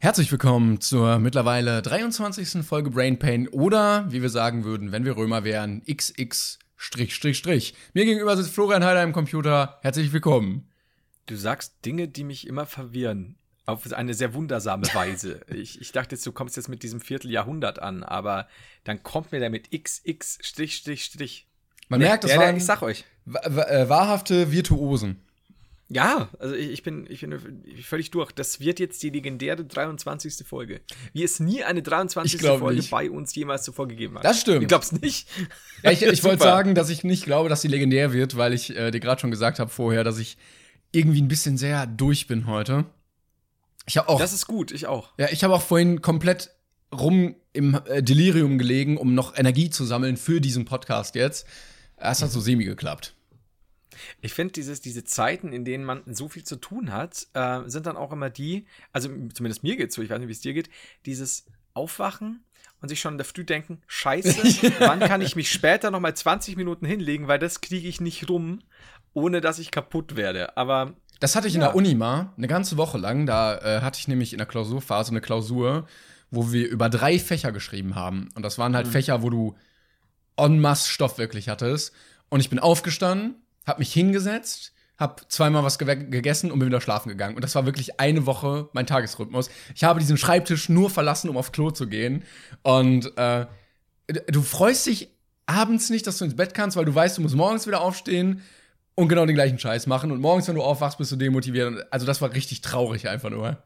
Herzlich willkommen zur mittlerweile 23. Folge Brain Pain oder, wie wir sagen würden, wenn wir Römer wären, XX Strich Strich Strich. Mir gegenüber sitzt Florian Heider im Computer. Herzlich willkommen. Du sagst Dinge, die mich immer verwirren. Auf eine sehr wundersame Weise. ich, ich dachte jetzt, du kommst jetzt mit diesem Vierteljahrhundert an, aber dann kommt mir der mit XX Strich Strich Strich. Man merkt, das ja, waren ich sag euch. äh, wahrhafte Virtuosen. Ja, also ich, ich, bin, ich bin völlig durch. Das wird jetzt die legendäre 23. Folge. Wie es nie eine 23. Ich glaub Folge nicht. bei uns jemals zuvor gegeben hat. Das stimmt. Du glaubst nicht? Ja, ich ich wollte sagen, dass ich nicht glaube, dass sie legendär wird, weil ich äh, dir gerade schon gesagt habe vorher, dass ich irgendwie ein bisschen sehr durch bin heute. Ich habe auch Das ist gut, ich auch. Ja, ich habe auch vorhin komplett rum im äh, Delirium gelegen, um noch Energie zu sammeln für diesen Podcast jetzt. Es hat so semi geklappt. Ich finde, diese Zeiten, in denen man so viel zu tun hat, äh, sind dann auch immer die, also zumindest mir geht's so, ich weiß nicht, wie es dir geht, dieses Aufwachen und sich schon in der Früh denken, scheiße, wann kann ich mich später noch mal 20 Minuten hinlegen, weil das kriege ich nicht rum, ohne dass ich kaputt werde. Aber Das hatte ich in Ja. der Uni mal, eine ganze Woche lang. Da äh, hatte ich nämlich in der Klausurphase eine Klausur, wo wir über drei Fächer geschrieben haben. Und das waren halt Fächer, wo du en masse Stoff wirklich hattest. Und ich bin aufgestanden, hab mich hingesetzt, hab zweimal was gegessen und bin wieder schlafen gegangen. Und das war wirklich eine Woche mein Tagesrhythmus. Ich habe diesen Schreibtisch nur verlassen, um aufs Klo zu gehen. Und äh, du freust dich abends nicht, dass du ins Bett kannst, weil du weißt, du musst morgens wieder aufstehen und genau den gleichen Scheiß machen. Und morgens, wenn du aufwachst, bist du demotiviert. Also, das war richtig traurig einfach nur.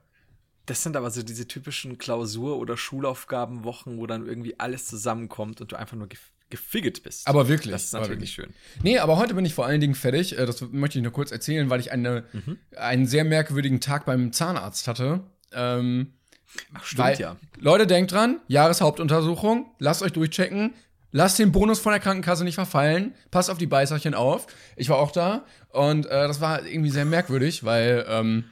das sind aber so diese typischen Klausur- oder Schulaufgabenwochen, wo dann irgendwie alles zusammenkommt und du einfach nur gef gefigget bist. Aber wirklich, Das ist natürlich schön. Nee, aber heute bin ich vor allen Dingen fertig. Äh, Das möchte ich nur kurz erzählen, weil ich eine, einen sehr merkwürdigen Tag beim Zahnarzt hatte. Ähm, Ach, weil, stimmt ja. Leute, denkt dran, Jahreshauptuntersuchung, lasst euch durchchecken. Lasst den Bonus von der Krankenkasse nicht verfallen. Passt auf die Beißerchen auf. Ich war auch da und äh, das war irgendwie sehr merkwürdig, weil ähm,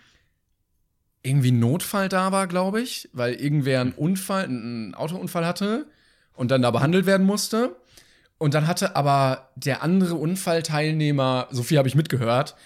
irgendwie ein Notfall da war, glaube ich, weil irgendwer einen Unfall, einen Autounfall hatte und dann da behandelt werden musste. Und dann hatte aber der andere Unfallteilnehmer, so viel habe ich mitgehört,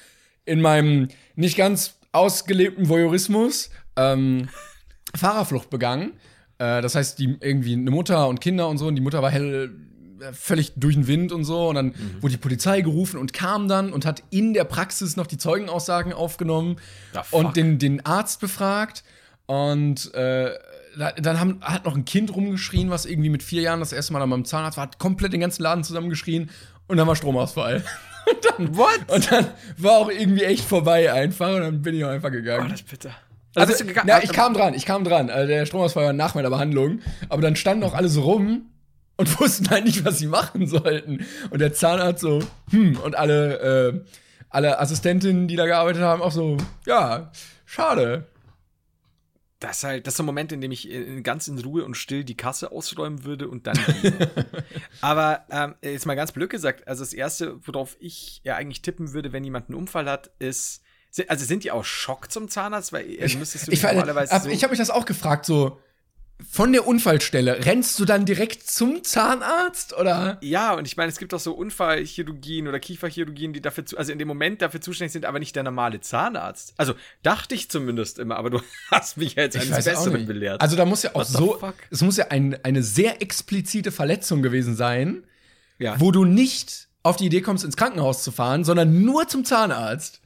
in meinem nicht ganz ausgelebten Voyeurismus ähm, Fahrerflucht begangen. Äh, das heißt, die irgendwie eine Mutter und Kinder und so, und die Mutter war hell, äh, völlig durch den Wind und so. Und dann wurde die Polizei gerufen und kam dann und hat in der Praxis noch die Zeugenaussagen aufgenommen fuck. und den, den Arzt befragt. Und äh, dann haben, hat noch ein Kind rumgeschrien, was irgendwie mit vier Jahren das erste Mal an meinem Zahnarzt war, hat komplett den ganzen Laden zusammengeschrien und dann war Stromausfall. Und dann, What? Und dann war auch irgendwie echt vorbei einfach und dann bin ich auch einfach gegangen. Oh, das ist bitter. Also, gegangen- na, ich kam dran, ich kam dran. Also der Stromausfall war nach meiner Behandlung. Aber dann standen auch alle so rum und wussten halt nicht, was sie machen sollten. Und der Zahnarzt so, hm, und alle, äh, alle Assistentinnen, die da gearbeitet haben, auch so, ja, schade. Das ist halt, das ist so ein Moment, in dem ich in, ganz in Ruhe und still die Kasse ausräumen würde und dann. Aber ähm, jetzt mal ganz blöd gesagt, also das erste, worauf ich ja eigentlich tippen würde, wenn jemand einen Unfall hat, ist. Also sind die auch Schock zum Zahnarzt? Weil also müsstest du Ich, normalerweise ab, so ich habe mich das auch gefragt, so, von der Unfallstelle, rennst du dann direkt zum Zahnarzt oder? Ja, und ich meine, es gibt auch so Unfallchirurgien oder Kieferchirurgien, die dafür, zu, also in dem Moment dafür zuständig sind, aber nicht der normale Zahnarzt. Also dachte ich zumindest immer, aber du hast mich ja jetzt eines Besseren belehrt. Also da muss ja auch What so, es muss ja ein, eine sehr explizite Verletzung gewesen sein, ja. wo du nicht auf die Idee kommst, ins Krankenhaus zu fahren, sondern nur zum Zahnarzt.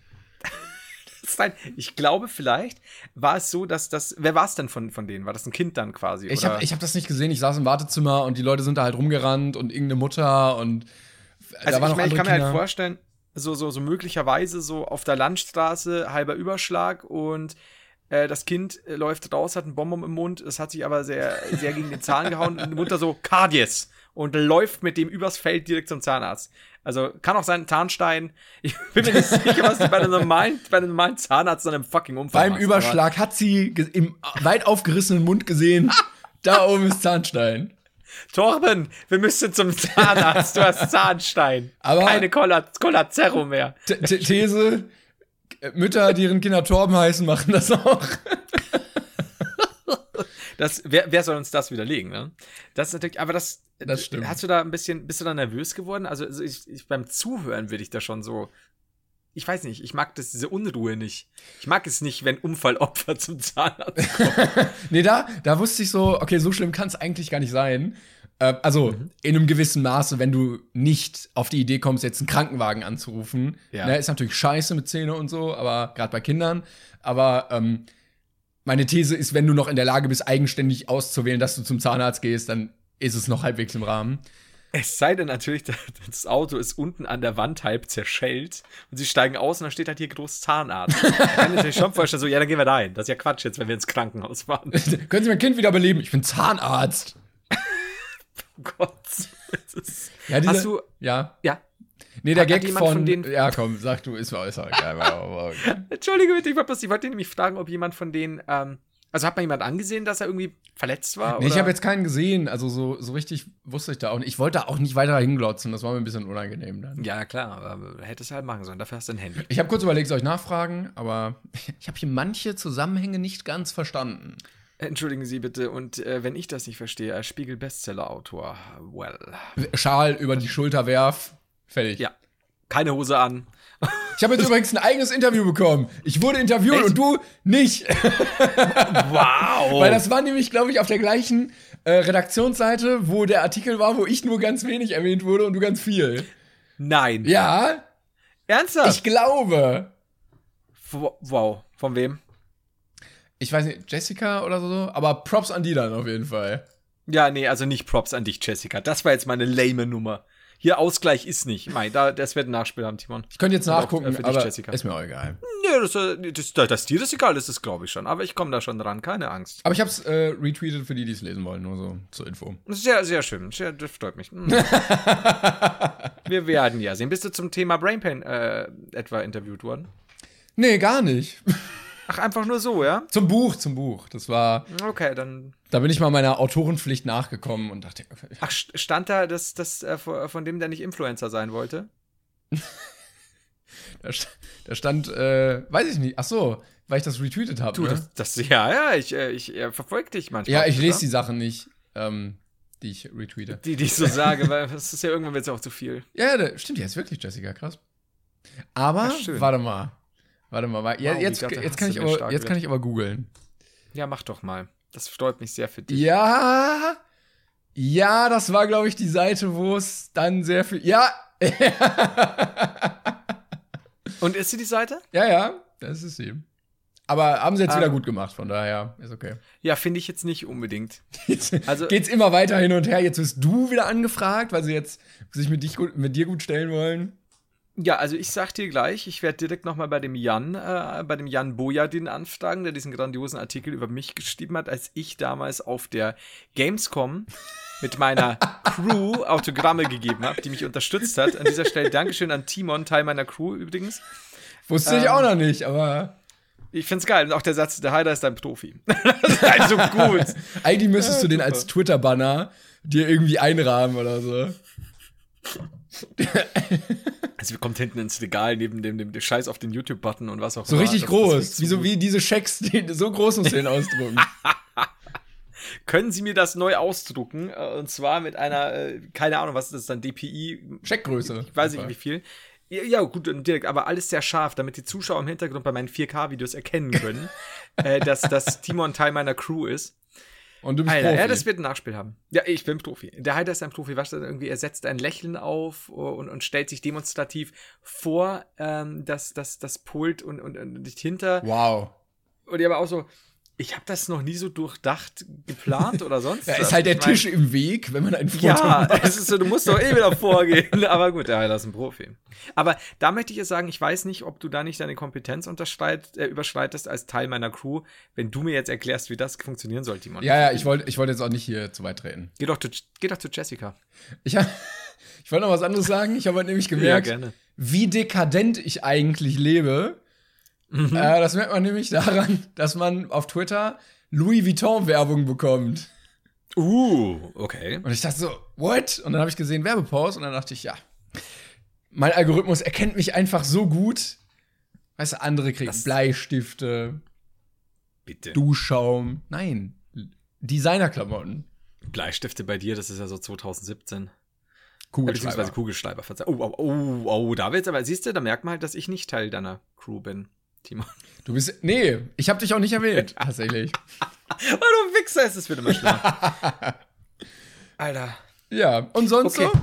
Nein, ich glaube, vielleicht war es so, dass das. Wer war es denn von, von denen? War das ein Kind dann quasi? Ich habe hab das nicht gesehen. Ich saß im Wartezimmer und die Leute sind da halt rumgerannt und irgendeine Mutter und also ich, mein, ich kann mir halt Kinder. vorstellen, so, so, so möglicherweise so auf der Landstraße halber Überschlag und Äh, das Kind äh, läuft raus, hat einen Bonbon im Mund, es hat sich aber sehr, sehr gegen den Zahn gehauen und die Mutter so, Cardies! Und läuft mit dem übers Feld direkt zum Zahnarzt. Also kann auch sein Zahnstein. Ich bin mir nicht sicher, was die bei einem normalen, bei einem normalen Zahnarzt dann im fucking Unfall Beim machst, Überschlag hat sie im weit aufgerissenen Mund gesehen, da oben ist Zahnstein. Torben, wir müssen zum Zahnarzt. Du hast Zahnstein. Aber- Keine Cola, Cola Zero mehr. These, Mütter, deren Kinder Torben heißen, machen das auch. Das, wer, wer soll uns das widerlegen, ne? Das ist natürlich, aber das, Das stimmt. Hast du da ein bisschen, bist du da nervös geworden? Also, also ich, ich, beim Zuhören würde ich da schon so, ich weiß nicht, ich mag das, diese Unruhe nicht. Ich mag es nicht, wenn Unfallopfer zum Zahnarzt kommen. Nee, da, da wusste ich so, okay, so schlimm kann es eigentlich gar nicht sein. Äh, also Mhm. in einem gewissen Maße, wenn du nicht auf die Idee kommst, jetzt einen Krankenwagen anzurufen. Ja. Ne, ist natürlich scheiße mit Zähne und so, aber gerade bei Kindern. Aber ähm, meine These ist, wenn du noch in der Lage bist, eigenständig auszuwählen, dass du zum Zahnarzt gehst, dann ist es noch halbwegs im Rahmen. Es sei denn natürlich, das Auto ist unten an der Wand halb zerschellt und sie steigen aus und dann steht halt hier groß Zahnarzt. Da kann ich natürlich schon vorstellen, so, ja, dann gehen wir da hin. Das ist ja Quatsch jetzt, wenn wir ins Krankenhaus fahren. Können Sie mein Kind wiederbeleben? Ich bin Zahnarzt. Oh Gott. Ist, Ja, diese, Hast du, Ja. ja, Nee, der Gag von, von denen- Ja, komm, sag du, ist egal. war- war- war- Entschuldige bitte, ich, war bloß- ich wollte nämlich fragen, ob jemand von denen, ähm, also hat man jemand angesehen, dass er irgendwie verletzt war? Nee, ich habe jetzt keinen gesehen, also so, so richtig wusste ich da auch nicht. Ich wollte da auch nicht weiter hinglotzen, das war mir ein bisschen unangenehm dann. Ja, klar, aber hättest du halt machen sollen. Dafür hast du ein Handy. Ich habe kurz überlegt, soll ich nachfragen, aber ich habe hier manche Zusammenhänge nicht ganz verstanden. Entschuldigen Sie bitte, und äh, wenn ich das nicht verstehe, als Spiegel-Bestseller-Autor, well. Schal über die Schulter werf, fertig. Ja, keine Hose an. Ich habe jetzt übrigens ein eigenes Interview bekommen. Ich wurde interviewt Echt? und du nicht. Wow! Weil das war nämlich, glaube ich, auf der gleichen äh, Redaktionsseite, wo der Artikel war, wo ich nur ganz wenig erwähnt wurde und du ganz viel. Nein. Ja, Ernsthaft? ich glaube. Wo- wow. Von wem? Ich weiß nicht, Jessica oder so, aber Props an die dann auf jeden Fall. Ja, nee, also nicht Props an dich, Jessica. Das war jetzt meine lame Nummer. Hier Ausgleich ist nicht. Mein, da, das wird ein Nachspiel haben, Timon. Ich könnte jetzt Und auch, nachgucken, äh, für dich, aber Jessica. ist mir auch egal. Nee, das, äh, das, das, dass dir das egal ist, das glaube ich schon. Aber ich komme da schon dran, keine Angst. Aber ich habe es äh, retweetet für die, die es lesen wollen, nur so zur Info. Sehr, sehr schön. Sehr, das freut mich. Hm. wir werden ja sehen. Bist du zum Thema Brainpain äh, etwa interviewt worden? Nee, gar nicht. Ach, einfach nur so, ja? zum Buch, zum Buch. Das war, Okay, dann. Da bin ich mal meiner Autorenpflicht nachgekommen und dachte, Ach, st- stand da das, das äh, von von dem, der nicht Influencer sein wollte? da, st da stand, äh, weiß ich nicht, ach so, weil ich das retweetet habe. Du, Ne? das, das, ja, ja, ich, äh, ich äh, verfolge dich manchmal. ja, ich lese oder? die Sachen nicht, ähm, die ich retweete. Die, die ich so sage, weil das ist ja irgendwann jetzt auch zu viel. Ja, ja, da- stimmt, ist wirklich Jessica, krass. Aber, Ach, schön. warte mal. Warte mal, ja, Wow, jetzt, jetzt, kann ich aber, jetzt kann ich aber googeln. Ja, mach doch mal. Das freut mich sehr für dich. Ja, ja, das war, glaube ich, die Seite, wo es dann sehr viel. Ja, Und ist sie die Seite? ja, ja, das ist sie. Aber haben sie jetzt Ah. wieder gut gemacht, von daher ist okay. Ja, finde ich jetzt nicht unbedingt. Jetzt Also- geht's immer weiter hin und her. Jetzt wirst du wieder angefragt, weil sie jetzt sich mit, dich mit dir gut stellen wollen. Ja, also ich sag dir gleich, ich werde direkt nochmal bei dem Jan, äh, bei dem Jan Bojadin anfragen, der diesen grandiosen Artikel über mich geschrieben hat, als ich damals auf der Gamescom mit meiner Crew Autogramme gegeben habe, die mich unterstützt hat. An dieser Stelle Dankeschön an Timon, Teil meiner Crew übrigens. Wusste Ähm. ich auch noch nicht, aber Ich find's geil. Und auch der Satz, der Heider ist ein Profi. das ist halt so gut. eigentlich müsstest du den als Twitter-Banner dir irgendwie einrahmen oder so. Also kommt hinten ins Regal neben dem, dem, dem Scheiß auf den YouTube-Button und was auch So immer. richtig Das- das groß. wird wie so wie diese Schecks, die, so groß muss den ausdrucken. Können Sie mir das neu ausdrucken? Äh, Und zwar mit einer, äh, keine Ahnung, was ist das dann, DPI? Scheckgröße. Ich weiß nicht, wie viel. Ja, gut, direkt, aber alles sehr scharf, damit die Zuschauer im Hintergrund bei meinen 4K-Videos erkennen können, äh, dass, dass Timon Teil meiner Crew ist. Und du bist Alter, Profi. ja, das wird ein Nachspiel haben. Ja, ich bin Profi. Der Heider ist ein Profi. Was dann irgendwie, er setzt ein Lächeln auf und, und stellt sich demonstrativ vor ähm, das, das, das Pult und, und, und nicht hinter. wow. Und die aber auch so, Ich habe das noch nie so durchdacht, geplant oder sonst. Da was. ist halt der Ich mein, Tisch im Weg, wenn man ein Foto Ja, macht. es ist so, du musst doch eh wieder vorgehen. Aber gut, ja, das ist ein Profi. Aber da möchte ich jetzt sagen, ich weiß nicht, ob du da nicht deine Kompetenz äh, überschreitest als Teil meiner Crew, wenn du mir jetzt erklärst, wie das funktionieren soll, Timon. Ja, ja, ich wollte ich wollte jetzt auch nicht hier zu weit treten. Geh doch, zu, geh doch zu Jessica. Ich, ich wollte noch was anderes sagen. Ich habe nämlich gemerkt, gerne. wie dekadent ich eigentlich lebe. Mhm. Äh, das merkt man nämlich daran, dass man auf Twitter Louis Vuitton-Werbung bekommt. Uh, okay. Und ich dachte so, what? Und dann habe ich gesehen Werbepost und dann dachte ich, ja, mein Algorithmus erkennt mich einfach so gut. Weißt du, andere kriegen Das- Bleistifte, Bitte. Duschschaum. Nein, Designerklamotten. Bleistifte bei dir, das ist ja so 2017. Äh, Kugelschreiber. Beziehungsweise Kugelschreiber. Oh, oh, oh, oh, da wird's aber, siehst du, da merkt man halt, dass ich nicht Teil deiner Crew bin, Timon. Du bist, nee, ich habe dich auch nicht erwähnt, tatsächlich. Weil du Wichser ist, es wird immer schlimmer. Alter. Ja, und sonst Okay. so?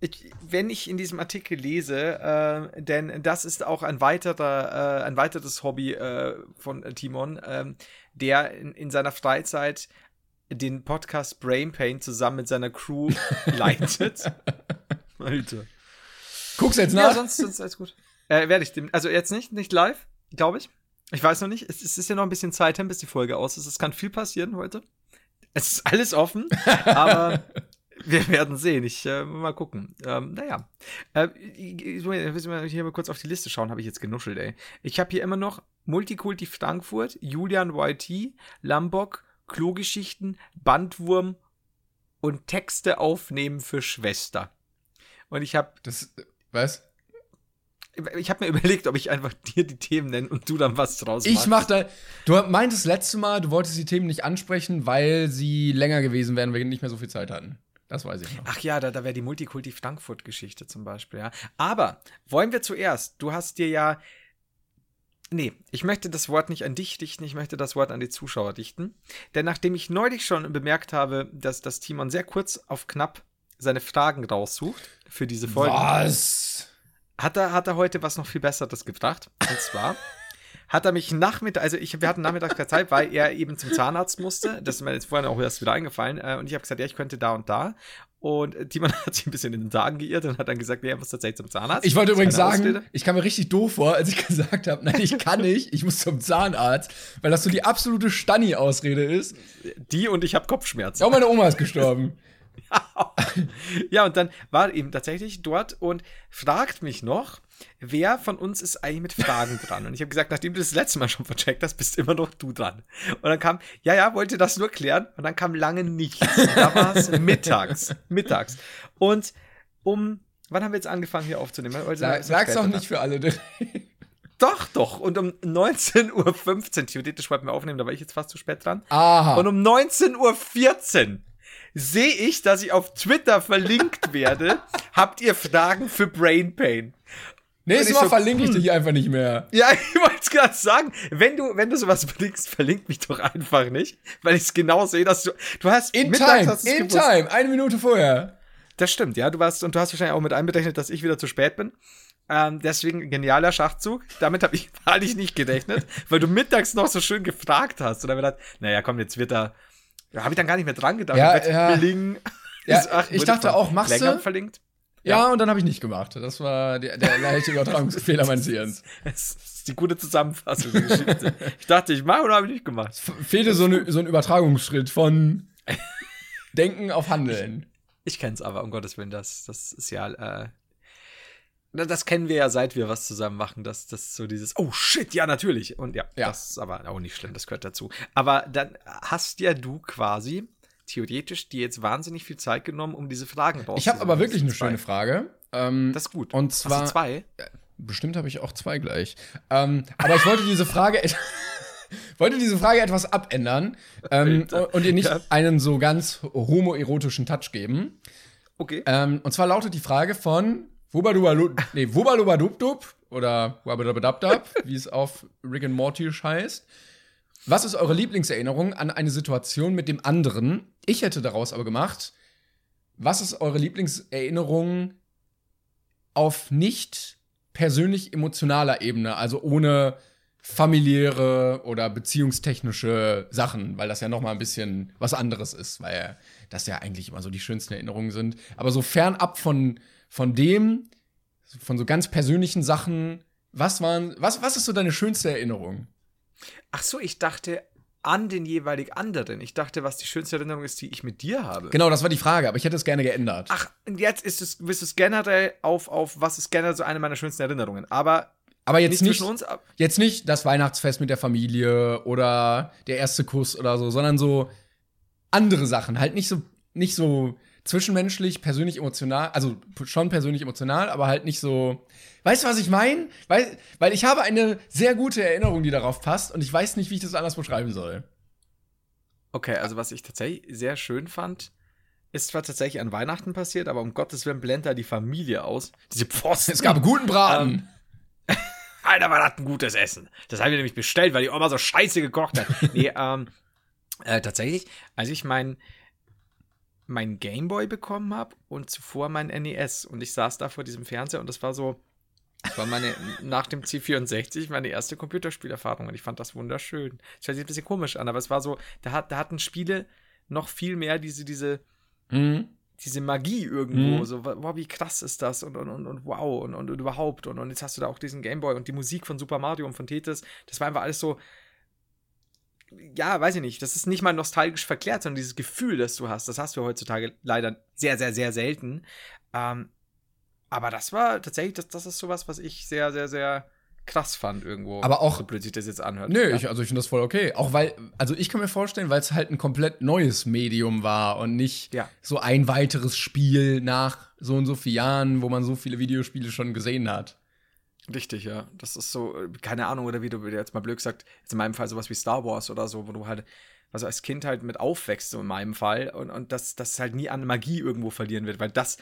Ich, wenn ich in diesem Artikel lese, äh, denn das ist auch ein weiterer, äh, ein weiteres Hobby äh, von äh, Timon, ähm, der in, in seiner Freizeit den Podcast Brain Pain zusammen mit seiner Crew leitet. Alter. Guck's jetzt Ja, nach. sonst, sonst alles gut. Äh, werde ich dem, also jetzt nicht, nicht live, glaube ich. Ich weiß noch nicht. Es, es ist ja noch ein bisschen Zeit hin, bis die Folge aus ist. Es kann viel passieren heute. Es ist alles offen, aber wir werden sehen. Ich äh, mal gucken. Ähm, naja. Äh, ich, ich, ich hier mal kurz auf die Liste schauen, habe ich jetzt genuschelt, ey. Ich habe hier immer noch Multikulti Frankfurt, Julian YT, Lambok, Klogeschichten, Bandwurm und Texte aufnehmen für Schwester. Und ich habe Das, was? Ich habe mir überlegt, ob ich einfach dir die Themen nenne und du dann was draus Ich machst. mach da. Du meintest letzte Mal, du wolltest die Themen nicht ansprechen, weil sie länger gewesen wären, weil wir nicht mehr so viel Zeit hatten. Das weiß ich noch. Ach ja, da, da wäre die Multikulti Frankfurt-Geschichte zum Beispiel, ja. Aber wollen wir zuerst, du hast dir ja. Nee, ich möchte das Wort nicht an dich dichten, ich möchte das Wort an die Zuschauer dichten. Denn nachdem ich neulich schon bemerkt habe, dass das Timon sehr kurz auf knapp seine Fragen raussucht für diese Folge. Was? Hat er, hat er heute was noch viel Besseres gebracht. Und zwar hat er mich nachmittags, also ich, wir hatten nachmittags keine Zeit, weil er eben zum Zahnarzt musste. Das ist mir jetzt vorhin auch erst wieder eingefallen. Äh, und ich habe gesagt, ja, ich könnte da und da. Und Timon hat sich ein bisschen in den Tagen geirrt und hat dann gesagt, nee, er muss tatsächlich zum Zahnarzt. Ich wollte übrigens sagen, Ausrede. ich kam mir richtig doof vor, als ich gesagt habe, nein, ich kann nicht, ich muss zum Zahnarzt, weil das so die absolute Stanni-Ausrede ist. die und ich habe Kopfschmerzen. Auch meine Oma ist gestorben. Ja, und dann war er eben tatsächlich dort und fragt mich noch, wer von uns ist eigentlich mit Fragen dran? Und ich habe gesagt, nachdem du das letzte Mal schon vercheckt hast, bist immer noch du dran. Und dann kam, ja, ja, wollte das nur klären. Und dann kam lange nichts. Da war es mittags. Mittags. Und um, wann haben wir jetzt angefangen hier aufzunehmen? Heute Sag, sag's später doch dran. nicht für alle. Doch, doch. Und um 19.15 Uhr, theoretisch wollten wir aufnehmen, da war ich jetzt fast zu spät dran. Aha. Und um 19.14 Uhr sehe ich, dass ich auf Twitter verlinkt werde. Habt ihr Fragen für Brain Pain? Nächstes ich Mal so, verlinke ich dich einfach nicht mehr. Ja, ich wollte es gerade sagen. Wenn du, wenn du sowas verlinkst, verlink mich doch einfach nicht. Weil ich es genau sehe, dass du. Du hast In time, hast in gewusst. time, eine Minute vorher. Das stimmt, ja. Du warst, und du hast wahrscheinlich auch mit einberechnet, dass ich wieder zu spät bin. Ähm, deswegen genialer Schachzug. Damit habe ich wahrlich nicht gerechnet, weil du mittags noch so schön gefragt hast. Und dann gedacht, naja, komm, jetzt wird er. Ja, habe ich dann gar nicht mehr dran gedacht. Ja, Wird ja. Bling. Ja, Ist- ach, ich dachte auch, machst du? verlinkt. Ja, und dann habe ich nicht gemacht. Das war der, der leichte Übertragungsfehler meines Hirns. Das ist die gute Zusammenfassung der Geschichte. ich dachte, ich mache oder habe ich nicht gemacht. Fehlte so, ne, so ein Übertragungsschritt von Denken auf Handeln. Ich kenne es aber, um Gottes Willen, das, das ist ja, äh, das kennen wir ja, seit wir was zusammen machen, dass das so dieses, oh shit, ja, natürlich. Und ja, Ja. das ist aber auch nicht schlimm, das gehört dazu. Aber dann hast ja du quasi theoretisch dir jetzt wahnsinnig viel Zeit genommen, um diese Fragen rauszusuchen. Ich habe aber wirklich eine schöne. Frage. Ähm, Das ist gut. Und Hast du zwar, zwei? bestimmt habe ich auch zwei gleich. Ähm, aber ich wollte diese Frage, wollte diese Frage etwas abändern ähm, und ihr nicht Ja. einen so ganz homoerotischen Touch geben. Okay. Ähm, und zwar lautet die Frage von nee, Wubalubadubdub oder Wabadabadabdab, wie es auf Rick and Morty heißt. Was ist eure Lieblingserinnerung an eine Situation mit dem anderen? Ich hätte daraus aber gemacht, was ist eure Lieblingserinnerung auf nicht persönlich emotionaler Ebene, also ohne familiäre oder beziehungstechnische Sachen, weil das ja noch mal ein bisschen was anderes ist, weil das ja eigentlich immer so die schönsten Erinnerungen sind. Aber so fernab von, von dem, von so ganz persönlichen Sachen, was waren, was, was ist so deine schönste Erinnerung? Ach so, ich dachte an den jeweilig anderen. Ich dachte, was die schönste Erinnerung ist, die ich mit dir habe. Genau, das war die Frage, aber ich hätte es gerne geändert. Ach, und jetzt ist es, bist es generell auf, auf, was ist generell so eine meiner schönsten Erinnerungen. Aber aber jetzt nicht nicht, zwischen uns, ab- jetzt nicht das Weihnachtsfest mit der Familie oder der erste Kuss oder so, sondern so andere Sachen. Halt nicht so, nicht so zwischenmenschlich, persönlich emotional, also schon persönlich emotional, aber halt nicht so. Weißt du, was ich meine? Weil, weil ich habe eine sehr gute Erinnerung, die darauf passt und ich weiß nicht, wie ich das anders beschreiben soll. Okay, also was ich tatsächlich sehr schön fand, ist zwar tatsächlich an Weihnachten passiert, aber um Gottes Willen blendet da die Familie aus. Diese Pfosten. Es gab guten Braten. Alter, war das ein gutes Essen. Das haben wir nämlich bestellt, weil die Oma so scheiße gekocht hat. nee, ähm, äh, tatsächlich, als ich mein, mein Gameboy bekommen habe und zuvor mein NES und ich saß da vor diesem Fernseher und das war so, das war meine, nach dem C64 meine erste Computerspielerfahrung und ich fand das wunderschön. Das hört sich ein bisschen komisch an, aber es war so, da, hat, da hatten Spiele noch viel mehr diese, diese, Mhm. Diese Magie irgendwo, Mhm. so, wow, wie krass ist das und, und, und, und wow und, und, und überhaupt und, und jetzt hast du da auch diesen Gameboy und die Musik von Super Mario und von Tetris, das war einfach alles so, ja, weiß ich nicht, das ist nicht mal nostalgisch verklärt, sondern dieses Gefühl, das du hast, das hast du heutzutage leider sehr, sehr, sehr selten. Ähm, aber das war tatsächlich, das, das ist sowas, was ich sehr, sehr, sehr krass fand irgendwo. Aber auch- so blöd sich das jetzt anhört. Nö, ja. ich, also ich finde das voll okay. Auch weil, also ich kann mir vorstellen, weil es halt ein komplett neues Medium war und nicht Ja. so ein weiteres Spiel nach so und so vielen Jahren, wo man so viele Videospiele schon gesehen hat. Richtig, ja. Das ist so, keine Ahnung, oder wie du jetzt mal blöd gesagt, jetzt in meinem Fall sowas wie Star Wars oder so, wo du halt, also als Kind halt mit aufwächst, so in meinem Fall, und, und das, das halt nie an Magie irgendwo verlieren wird, weil das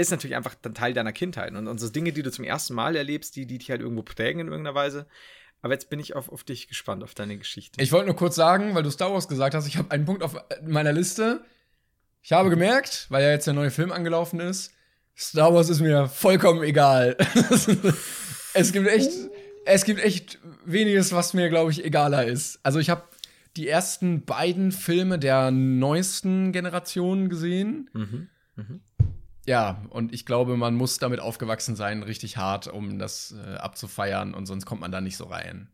ist natürlich einfach dann Teil deiner Kindheit. Und, und so Dinge, die du zum ersten Mal erlebst, die, die dich halt irgendwo prägen in irgendeiner Weise. Aber jetzt bin ich auf, auf dich gespannt, auf deine Geschichte. Ich wollte nur kurz sagen, weil du Star Wars gesagt hast, ich habe einen Punkt auf meiner Liste. Ich habe gemerkt, weil ja jetzt der neue Film angelaufen ist, Star Wars ist mir vollkommen egal. es gibt echt, es gibt echt weniges, was mir, glaube ich, egaler ist. Also ich habe die ersten beiden Filme der neuesten Generation gesehen. Ja, und ich glaube, man muss damit aufgewachsen sein, richtig hart, um das äh, abzufeiern und sonst kommt man da nicht so rein.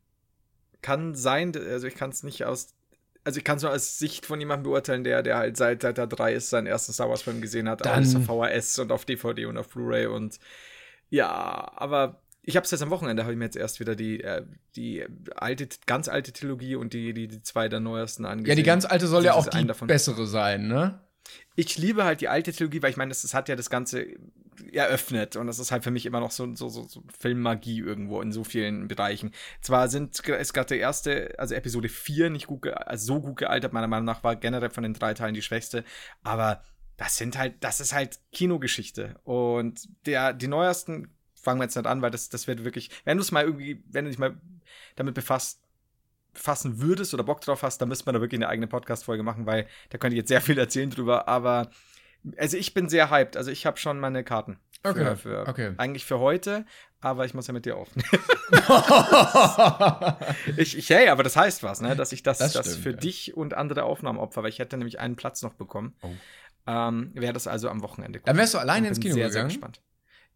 kann sein, also ich kann es nicht aus, also ich kann es nur aus Sicht von jemandem beurteilen, der, der halt seit, seit er drei ist, seinen ersten Star Wars-Film gesehen hat, Dann- alles auf VHS und auf DVD und auf Blu-ray und ja, aber ich habe es jetzt am Wochenende, habe ich mir jetzt erst wieder die, äh, die alte, ganz alte Trilogie und die, die, die zwei der neuesten angesehen. Ja, die ganz alte soll ja auch die davon. bessere sein, ne? Ich liebe halt die alte Trilogie, weil ich meine, das, das hat ja das Ganze eröffnet und das ist halt für mich immer noch so, so, so, so Filmmagie irgendwo in so vielen Bereichen. Zwar sind, ist gerade der erste, also Episode 4 nicht gut, also so gut gealtert, meiner Meinung nach war generell von den drei Teilen die schwächste, aber das sind halt, das ist halt Kinogeschichte und der, die neuesten fangen wir jetzt nicht an, weil das, das wird wirklich, wenn du es mal irgendwie, wenn du dich mal damit befasst, befassen würdest oder Bock drauf hast, dann müsste man da wirklich eine eigene Podcast-Folge machen, weil da könnte ich jetzt sehr viel erzählen drüber, aber also ich bin sehr hyped, also ich habe schon meine Karten. Für, Okay, für, okay. Eigentlich für heute, aber ich muss ja mit dir aufnehmen. ich, ich, hey, aber das heißt was, ne? Dass ich das, Das das, stimmt, für ja. dich und andere Aufnahmen opfer, weil ich hätte nämlich einen Platz noch bekommen. Oh. Ähm, Wäre das also am Wochenende. Dann wärst du alleine ins Kino sehr, sehr gegangen? gespannt.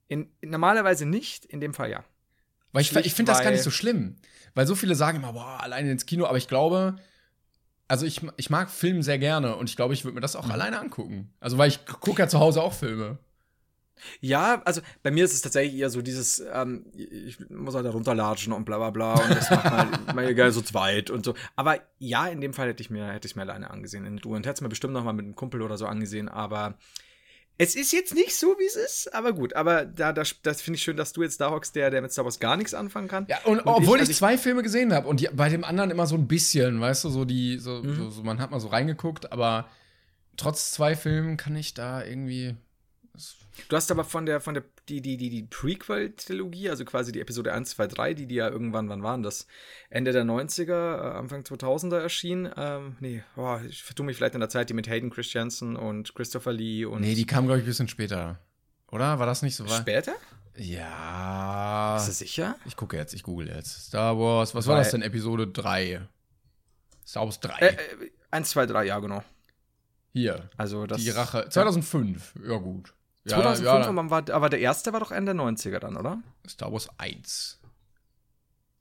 In, normalerweise nicht, in dem Fall ja. Weil ich, ich finde das gar nicht so schlimm. Weil so viele sagen immer, boah, alleine ins Kino, aber ich glaube, also ich, ich mag Filme sehr gerne und ich glaube, ich würde mir das auch alleine angucken. Also, weil ich gucke ja zu Hause auch Filme. Ja, also bei mir ist es tatsächlich eher so dieses, ähm, ich muss halt da runterlatschen und bla bla bla und das macht mal, mal gerne so zweit und so. Aber ja, in dem Fall hätte ich mir, hätte ich mir alleine angesehen in Ruhe und hätte es mir bestimmt noch mal mit einem Kumpel oder so angesehen, aber es ist jetzt nicht so, wie es ist, aber gut. Aber da, das, das finde ich schön, dass du jetzt da hockst, der, der mit Star Wars gar nichts anfangen kann. Ja, und, obwohl ich, also zwei Filme gesehen habe und die, bei dem anderen immer so ein bisschen, weißt du, so die, so, Mhm. so, so man hat mal so reingeguckt, aber trotz zwei Filmen kann ich da irgendwie. Du hast aber von der, von der, die, die, die, die Prequel-Trilogie, also quasi die Episode 1, 2, 3, die, die ja irgendwann, wann waren das? Ende der 90er, äh, Anfang 2000er erschien. Ähm, nee, boah, ich vertue mich vielleicht in der Zeit, die mit Hayden Christensen und Christopher Lee und. Nee, die kam, glaube ich, ein bisschen später. Oder? War das nicht so? War, Später? Ja. Bist du sicher? Ich gucke jetzt, ich google jetzt. Star Wars, was war Weil- das denn? Episode 3. Star Wars 3. Äh, äh, eins, zwei, drei, ja, genau. Hier. Also das. die Rache. 2005. Ja, gut. Ja, 2005, ja, aber, war, aber der erste war doch Ende 90er dann, oder? Star Wars 1.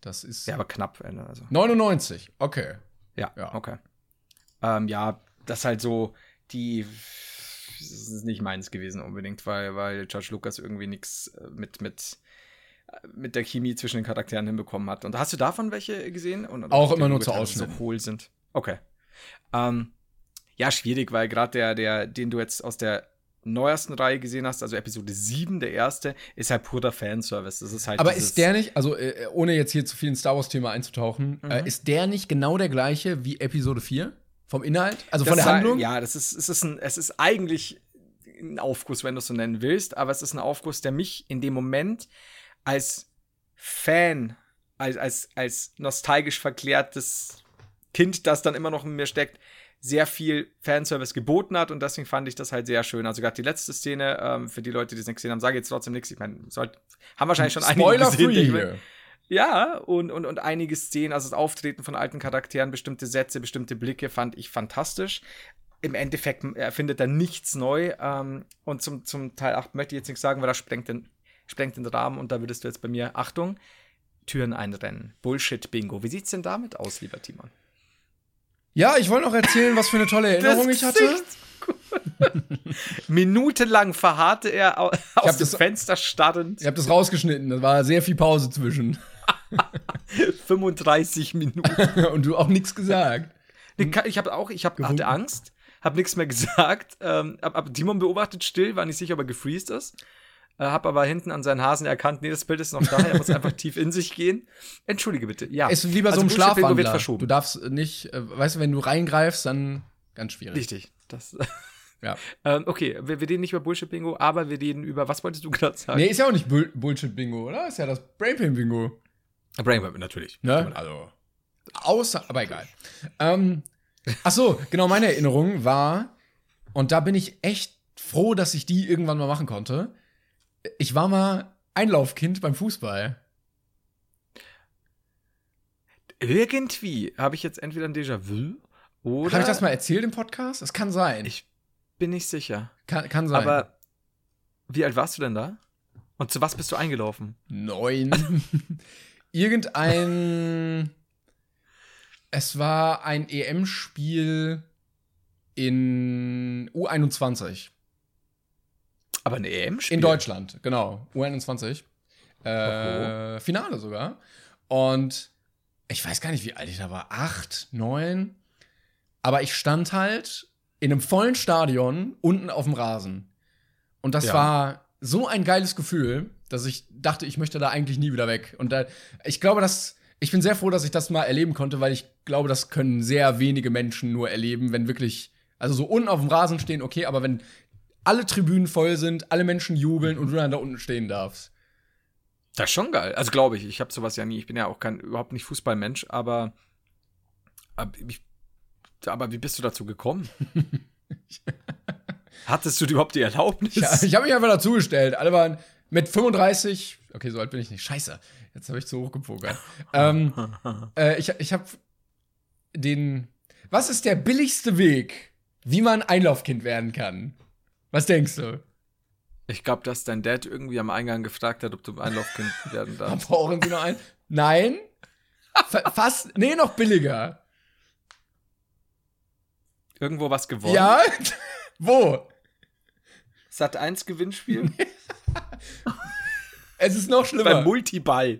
Das ist Ja, aber knapp Ende. Also. 99. Okay. Ja, Ja. okay. Ähm, ja, das ist halt so, die. Das ist nicht meins gewesen unbedingt, weil, weil George Lucas irgendwie nichts mit, mit, äh, mit der Chemie zwischen den Charakteren hinbekommen hat. Und hast du davon welche gesehen? Und, Auch immer nur zu so Ausschnitten. hohl sind. Okay. Ähm, ja, schwierig, weil gerade der, der, den du jetzt aus der neuesten Reihe gesehen hast, also Episode 7, der erste, ist halt purer Fanservice. Das ist halt Aber ist der nicht, also äh, ohne jetzt hier zu viel ins Star Wars-Thema einzutauchen, Mhm. äh, ist der nicht genau der gleiche wie Episode 4? Vom Inhalt? Also Das von der sei- Handlung? Ja, das ist, es ist ein, es ist eigentlich ein Aufguss, wenn du es so nennen willst, aber es ist ein Aufguss, der mich in dem Moment als Fan, als, als, als nostalgisch verklärtes Kind, das dann immer noch in mir steckt, sehr viel Fanservice geboten hat und deswegen fand ich das halt sehr schön. Also gerade die letzte Szene, ähm, für die Leute, die es nicht gesehen haben, sage ich jetzt trotzdem nichts. Ich meine, haben wahrscheinlich schon einige Spoiler gesehen, free mir. hier. Ja, und, und, und einige Szenen, also das Auftreten von alten Charakteren, bestimmte Sätze, bestimmte Blicke fand ich fantastisch. Im Endeffekt erfindet er nichts neu. Ähm, und zum, zum Teil 8 möchte ich jetzt nichts sagen, weil das sprengt den, sprengt den Rahmen und da würdest du jetzt bei mir, Achtung, Türen einrennen. Bullshit-Bingo. Wie sieht's denn damit aus, lieber Timon? Ja, ich wollte noch erzählen, was für eine tolle Erinnerung ich hatte. Minutenlang verharrte er au- aus dem das- Fenster starrend. Ich habe das rausgeschnitten, da war sehr viel Pause zwischen. 35 Minuten. Und du auch nichts gesagt. Ich habe auch, ich hab, hatte. Angst, habe nichts mehr gesagt. Ähm, hab, hab Timon beobachtet still, war nicht sicher, ob er gefreezed ist. Äh, hab aber hinten an seinen Hasen erkannt, nee, das Bild ist noch da, er muss einfach tief in sich gehen. Entschuldige bitte. Ja. Es ist wie bei so Also einem Bullshit-Bingo wird Schlafwandler. verschoben. Du darfst nicht, äh, weißt du, wenn du reingreifst, dann ganz schwierig. Richtig. Das, Ja. ähm, okay, wir, wir reden nicht über Bullshit-Bingo, aber wir reden über, was wolltest du gerade sagen? Nee, ist ja auch nicht Bull Bullshit-Bingo, oder? Ist ja das Brainpain-Bingo. Brainwave, natürlich. Ne? Also. Außer, aber egal. Ähm, ach so, genau, meine Erinnerung war, und da bin ich echt froh, dass ich die irgendwann mal machen konnte. Ich war mal Einlaufkind beim Fußball. Irgendwie habe ich jetzt entweder ein Déjà-vu oder. Habe ich das mal erzählt im Podcast? Das kann sein. Ich bin nicht sicher. kann, kann sein. Aber wie alt warst du denn da? Und zu was bist du eingelaufen? Neun. Irgendein. Es war ein EM-Spiel in U21. Aber ein EM-Spiel? In Deutschland, genau. U21. Äh, Finale sogar. Und ich weiß gar nicht, wie alt ich da war. Acht, neun. Aber ich stand halt in einem vollen Stadion unten auf dem Rasen. Und das Ja. war so ein geiles Gefühl, dass ich dachte, ich möchte da eigentlich nie wieder weg. Und da, ich glaube, dass. Ich bin sehr froh, dass ich das mal erleben konnte, weil ich glaube, das können sehr wenige Menschen nur erleben, wenn wirklich, also so unten auf dem Rasen stehen, okay, aber wenn alle Tribünen voll sind, alle Menschen jubeln und du dann da unten stehen darfst. Das ist schon geil. Also glaube ich, ich habe sowas ja nie. Ich bin ja auch kein überhaupt nicht Fußballmensch, aber, aber, ich, aber wie bist du dazu gekommen? Hattest du überhaupt die Erlaubnis? Ja, ich habe mich einfach dazugestellt. Alle waren mit 35. Okay, so alt bin ich nicht. Scheiße. Jetzt habe ich zu hoch gepokert. ähm, äh, ich ich habe den. Was ist der billigste Weg, wie man Einlaufkind werden kann? Was denkst du? Ich glaube, dass dein Dad irgendwie am Eingang gefragt hat, ob du Einlaufkind werden darfst. Brauchen Sie noch einen? Nein. Fa- Fast. Nee, noch billiger. Irgendwo was gewonnen? Ja? Wo? Sat 1 Gewinnspiel? Es ist noch Beim schlimmer. Multiball.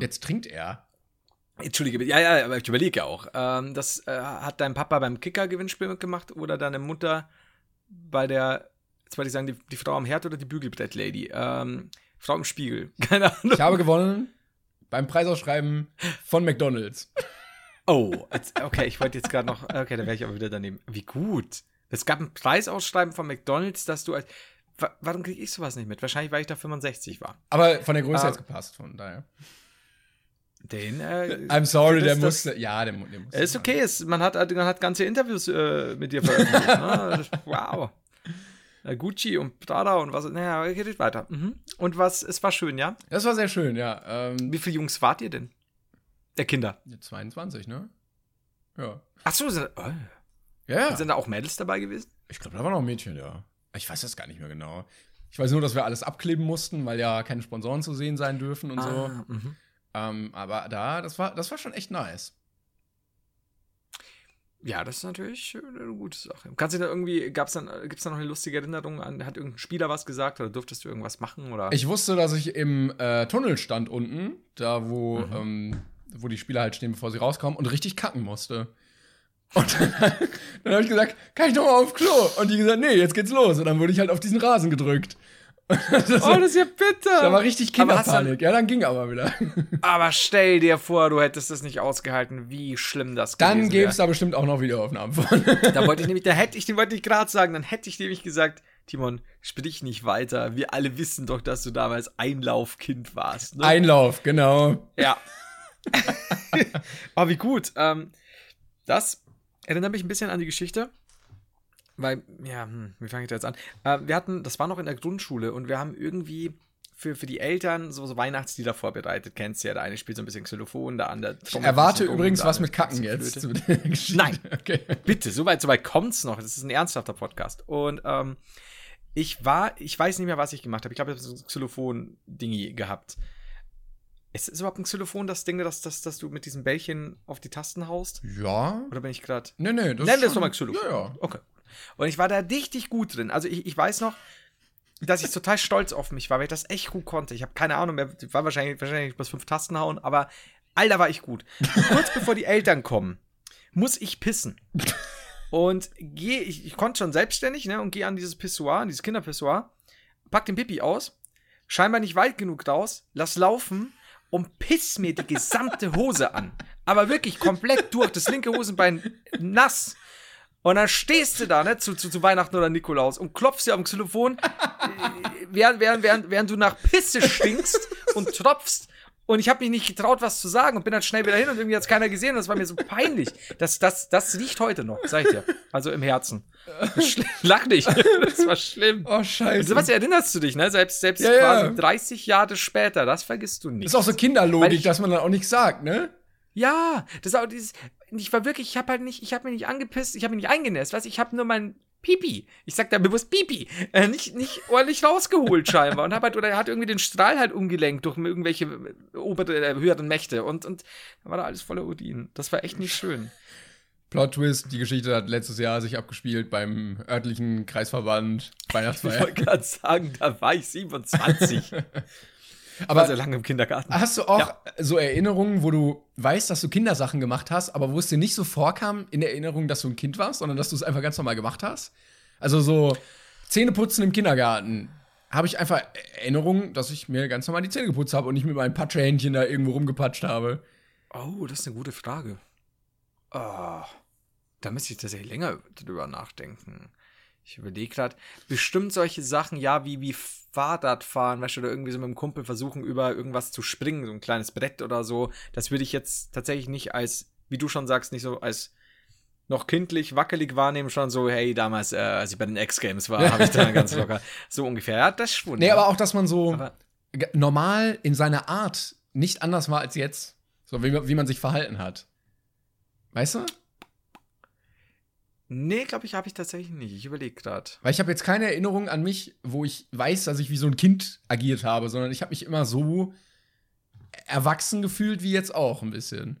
Jetzt trinkt er. Entschuldige, ja, ja, aber ich überlege ja auch. Ähm, das äh, hat dein Papa beim Kicker-Gewinnspiel mitgemacht oder deine Mutter bei der, jetzt wollte ich sagen, die, die Frau am Herd oder die Bügelbrett-Lady? Ähm, Frau im Spiegel. Keine Ahnung. Ich habe gewonnen beim Preisausschreiben von McDonalds. Oh, jetzt, okay, ich wollte jetzt gerade noch, okay, da wäre ich aber wieder daneben. Wie gut. Es gab ein Preisausschreiben von McDonalds, dass du als, wa warum kriege ich sowas nicht mit? Wahrscheinlich, weil ich da 65 war. Aber von der Größe Ah. jetzt gepasst, von daher. Den, äh, I'm sorry, der das- musste. Ja, der, der musste. Ist okay, ist, man, hat, man hat ganze Interviews äh, mit dir veröffentlicht. ne? Wow. Gucci und Prada und was. Naja, geht weiter. Mhm. Und was, es war schön, ja? Das war sehr schön, ja. Ähm, Wie viele Jungs wart ihr denn? Der Kinder. 22, ne? Ja. Ach so, sind, oh, Ja, sind da auch Mädels dabei gewesen? Ich glaube, da waren auch Mädchen, ja. Ich weiß das gar nicht mehr genau. Ich weiß nur, dass wir alles abkleben mussten, weil ja keine Sponsoren zu sehen sein dürfen und so. Ah, mhm. Ähm, aber da, das war, das war schon echt nice. Ja, das ist natürlich eine gute Sache. Kannst du da irgendwie, gab's dann, gibt's da noch eine lustige Erinnerung an, hat irgendein Spieler was gesagt oder durftest du irgendwas machen oder? Ich wusste, dass ich im äh, Tunnel stand unten, da wo, Mhm. ähm, wo die Spieler halt stehen, bevor sie rauskommen, und richtig kacken musste. Und dann, dann habe ich gesagt, kann ich noch mal auf Klo? Und die gesagt, nee, jetzt geht's los. Und dann wurde ich halt auf diesen Rasen gedrückt. Das, oh, das ist ja bitter. da war richtig Kinderpanik. Ja, dann ging aber wieder. Aber stell dir vor, du hättest das nicht ausgehalten, wie schlimm das Dann gäbe es da bestimmt auch noch Videoaufnahmen von. Da wollte ich nämlich, da hätte ich, wollte ich gerade sagen, dann hätte ich nämlich gesagt, Timon, sprich nicht weiter. Wir alle wissen doch, dass du damals Einlaufkind warst. Ne? Einlauf, genau. Ja. Aber wie gut. Ähm, das erinnert mich ein bisschen an die Geschichte. Weil, ja, hm, wie fange ich da jetzt an? Äh, wir hatten, das war noch in der Grundschule und wir haben irgendwie für, für die Eltern so, so Weihnachtslieder vorbereitet. Kennst du ja, der eine spielt so ein bisschen Xylophon, der andere. Ich erwarte übrigens was mit Kacken jetzt. Nein. Okay. Bitte, soweit, soweit kommt's noch. Das ist ein ernsthafter Podcast. Und ähm, ich war, ich weiß nicht mehr, was ich gemacht habe. Ich glaube, ich habe so ein Xylophon-Dingi gehabt. Ist es überhaupt ein Xylophon, das Ding, das, das, das du mit diesem Bällchen auf die Tasten haust? Ja. Oder bin ich gerade. Nee, nee, das Nennen wir es schon- doch mal Xylophon. Ja, ja. Okay. Und ich war da richtig gut drin. Also ich, ich weiß noch, dass ich total stolz auf mich war, weil ich das echt gut konnte. Ich habe keine Ahnung mehr, war wahrscheinlich, wahrscheinlich bis fünf Tasten hauen, aber Alter war ich gut. Kurz bevor die Eltern kommen, muss ich pissen. Und gehe, ich, ich konnte schon selbstständig, ne, und gehe an dieses Pissoir, an dieses Kinderpissoir, pack den Pipi aus, scheinbar nicht weit genug raus, lass laufen und piss mir die gesamte Hose an. Aber wirklich komplett durch, das linke Hosenbein nass. Und dann stehst du da, ne, zu, zu, zu Weihnachten oder Nikolaus und klopfst dir am Xylophon, äh, während, während, während, während du nach Pisse stinkst und tropfst. Und ich habe mich nicht getraut, was zu sagen und bin dann schnell wieder hin und irgendwie hat es keiner gesehen und das war mir so peinlich. Das, das, das riecht heute noch, sag ich dir. Also im Herzen. Lach nicht. Das war schlimm. Oh, scheiße. So was erinnerst du dich, ne? Selbst, selbst Ja, ja. quasi 30 Jahre später, das vergisst du nicht. ist auch so Kinderlogik, ich- dass man dann auch nichts sagt, ne? Ja, das ist auch dieses. Ich war wirklich, ich habe halt nicht, ich habe mich nicht angepisst, ich habe mich nicht eingenässt, weißt ich habe nur mein Pipi. Ich sag da bewusst Pipi, äh, nicht, nicht ordentlich rausgeholt scheinbar und habe halt oder er hat irgendwie den Strahl halt umgelenkt durch irgendwelche äh, obere, äh, höheren Mächte und und da war da alles voller Urin. Das war echt nicht schön. Plot Twist, die Geschichte hat letztes Jahr sich abgespielt beim örtlichen Kreisverband Ich Weihnachtsfeier. wollte gerade sagen, da war ich 27. Aber sehr lange im Kindergarten. hast du auch Ja. so Erinnerungen, wo du weißt, dass du Kindersachen gemacht hast, aber wo es dir nicht so vorkam in der Erinnerung, dass du ein Kind warst, sondern dass du es einfach ganz normal gemacht hast? Also so Zähneputzen im Kindergarten. Habe ich einfach Erinnerungen, dass ich mir ganz normal die Zähne geputzt habe und nicht mit meinem Patschehändchen da irgendwo rumgepatscht habe. Oh, das ist eine gute Frage. Oh, da müsste ich tatsächlich länger drüber nachdenken. Ich überlege gerade, bestimmt solche Sachen, ja, wie, wie Fahrradfahren, weißt du, oder irgendwie so mit dem Kumpel versuchen, über irgendwas zu springen, so ein kleines Brett oder so. Das würde ich jetzt tatsächlich nicht als, wie du schon sagst, nicht so als noch kindlich, wackelig wahrnehmen, schon so, hey, damals, äh, als ich bei den X-Games war, habe ich da ganz locker. So ungefähr. Ja, das schon. Nee, ja. aber auch, dass man so Aber- normal in seiner Art nicht anders war als jetzt. So wie, wie man sich verhalten hat. Weißt du? Nee, glaube ich, habe ich tatsächlich nicht. Ich überlege gerade. Weil ich habe jetzt keine Erinnerung an mich, wo ich weiß, dass ich wie so ein Kind agiert habe, sondern ich habe mich immer so erwachsen gefühlt wie jetzt auch ein bisschen.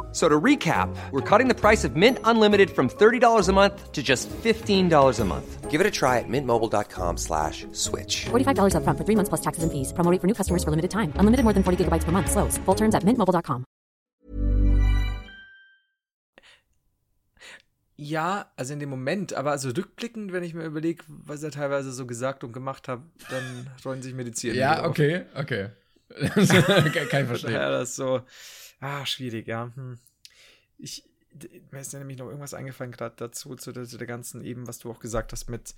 So to recap, we're cutting the price of Mint Unlimited from $30 a month to just $15 a month. Give it a try at mintmobile.com slash switch. $45 upfront for three months plus taxes and fees. Promo for new customers for limited time. Unlimited more than 40 gigabytes per month. Slows. Full terms at mintmobile.com. Ja, also in dem Moment, aber also rückblickend, wenn ich mir überlege, was er teilweise so gesagt und gemacht hat, dann rollen sich mir die Zähne. Ja, okay, okay. Ich verstehen. Ja, das ist so, ah, schwierig, ja. Hm. Ich, mir ist ja nämlich noch irgendwas eingefallen gerade dazu, zu der, zu der ganzen eben, was du auch gesagt hast mit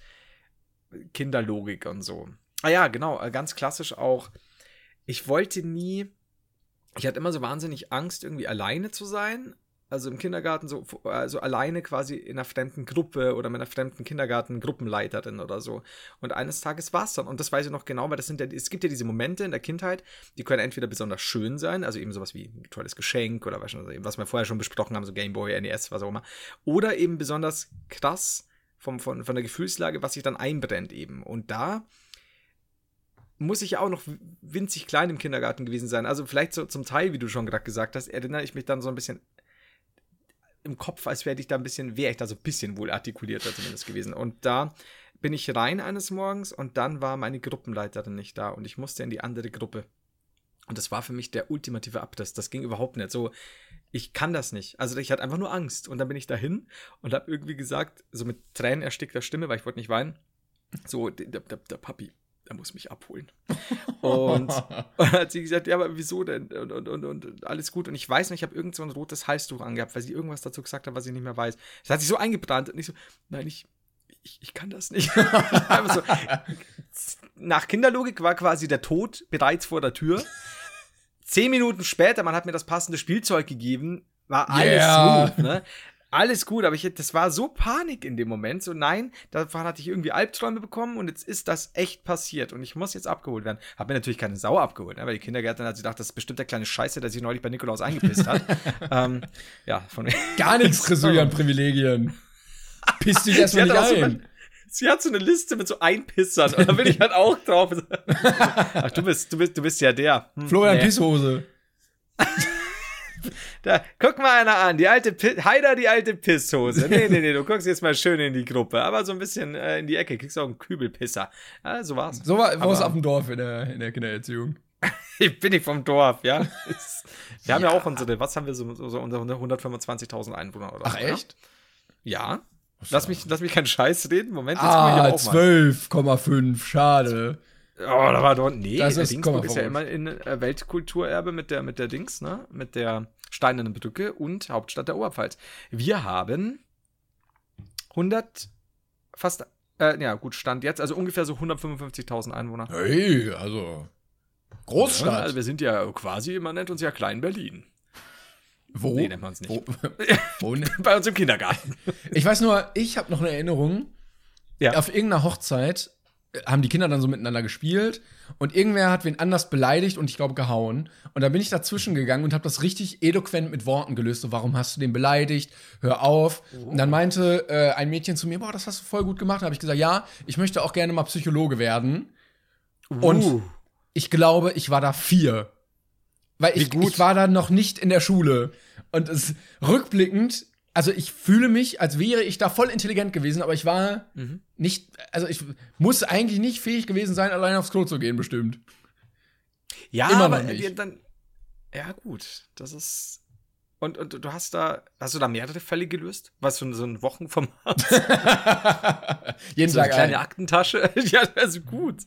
Kinderlogik und so. Ah ja, genau, äh, ganz klassisch auch. Ich wollte nie, ich hatte immer so wahnsinnig Angst, irgendwie alleine zu sein. Also im Kindergarten so also alleine quasi in einer fremden Gruppe oder mit einer fremden Kindergartengruppenleiterin oder so. Und eines Tages war es dann. Und das weiß ich noch genau, weil das sind ja, es gibt ja diese Momente in der Kindheit, die können entweder besonders schön sein, also eben sowas wie ein tolles Geschenk oder was, was wir vorher schon besprochen haben, so Gameboy, NES, was auch immer. Oder eben besonders krass vom, von, von der Gefühlslage, was sich dann einbrennt eben. Und da muss ich ja auch noch winzig klein im Kindergarten gewesen sein. Also vielleicht so zum Teil, wie du schon gerade gesagt hast, erinnere ich mich dann so ein bisschen im Kopf, als wäre ich da ein bisschen, wäre ich da so ein bisschen wohl artikulierter zumindest gewesen. Und da bin ich rein eines Morgens und dann war meine Gruppenleiterin nicht da und ich musste in die andere Gruppe. Und das war für mich der ultimative Abriss. Das ging überhaupt nicht. So, ich kann das nicht. Also ich hatte einfach nur Angst. Und dann bin ich dahin und habe irgendwie gesagt, so mit Tränen erstickter Stimme, weil ich wollte nicht weinen, so, der, der, der Papi, er muss mich abholen. Und, und hat sie gesagt, ja, aber wieso denn? Und, und, und, und alles gut. Und ich weiß noch, ich habe irgend so ein rotes Halstuch angehabt, weil sie irgendwas dazu gesagt hat, was ich nicht mehr weiß. Das hat sich so eingebrannt und ich so, nein, ich, ich, ich kann das nicht. so, nach Kinderlogik war quasi der Tod bereits vor der Tür. Zehn Minuten später, man hat mir das passende Spielzeug gegeben, war alles yeah. smooth, ne? Alles gut, aber ich, das war so Panik in dem Moment. So, nein, davon hatte ich irgendwie Albträume bekommen und jetzt ist das echt passiert und ich muss jetzt abgeholt werden. Hab mir natürlich keine Sau abgeholt, ne, weil die Kindergärtnerin hat sich gedacht, das ist bestimmt der kleine Scheiße, der sich neulich bei Nikolaus eingepisst hat. ähm, ja, von mir. Gar nichts Privilegien. Piss dich erstmal nicht ein. So sie hat so eine Liste mit so Einpissern und da bin ich halt auch drauf. Ach, du bist, du bist, du bist ja der. Hm, Florian nee. Pisshose. Da, guck mal einer an, die alte Heider, die alte Pisshose. Nee, nee, nee, du guckst jetzt mal schön in die Gruppe, aber so ein bisschen äh, in die Ecke, kriegst auch einen Kübelpisser. Ja, so war's. So war es auf dem Dorf in der, in der Kindererziehung. ich bin nicht vom Dorf, ja. Wir ja. haben ja auch unsere, was haben wir so, so unsere 125.000 Einwohner oder Ach, so, echt? Ja. Lass mich, lass mich keinen Scheiß reden. Moment, jetzt ah, 12,5, schade. Oh, da war doch. Nee, das ist, Dingsburg ist ja immer in äh, Weltkulturerbe mit der, mit der Dings, ne? Mit der Steinernen Brücke und Hauptstadt der Oberpfalz. Wir haben 100, fast, äh, ja, gut, Stand jetzt, also ungefähr so 155.000 Einwohner. Hey, also. Großstadt. Ja, also wir sind ja quasi, man nennt uns ja Klein-Berlin. Wo? Nee, nennt man uns nicht. Wo? Wo ne? Bei uns im Kindergarten. Ich weiß nur, ich habe noch eine Erinnerung. Ja. Auf irgendeiner Hochzeit haben die Kinder dann so miteinander gespielt und irgendwer hat wen anders beleidigt und ich glaube gehauen. Und da bin ich dazwischen gegangen und habe das richtig eloquent mit Worten gelöst. So, warum hast du den beleidigt? Hör auf. Oh. Und dann meinte äh, ein Mädchen zu mir, boah, das hast du voll gut gemacht. Da habe ich gesagt, ja, ich möchte auch gerne mal Psychologe werden. Uh. Und ich glaube, ich war da vier. Weil ich, ich war da noch nicht in der Schule. Und es rückblickend also ich fühle mich, als wäre ich da voll intelligent gewesen, aber ich war mhm. nicht, also ich muss eigentlich nicht fähig gewesen sein, allein aufs Klo zu gehen, bestimmt. Ja, Immer aber nicht. dann, ja gut, das ist, und, und du hast da, hast du da mehrere Fälle gelöst? Was für so ein Wochenformat? Jeden so Tag eine kleine Aktentasche. ja, also gut.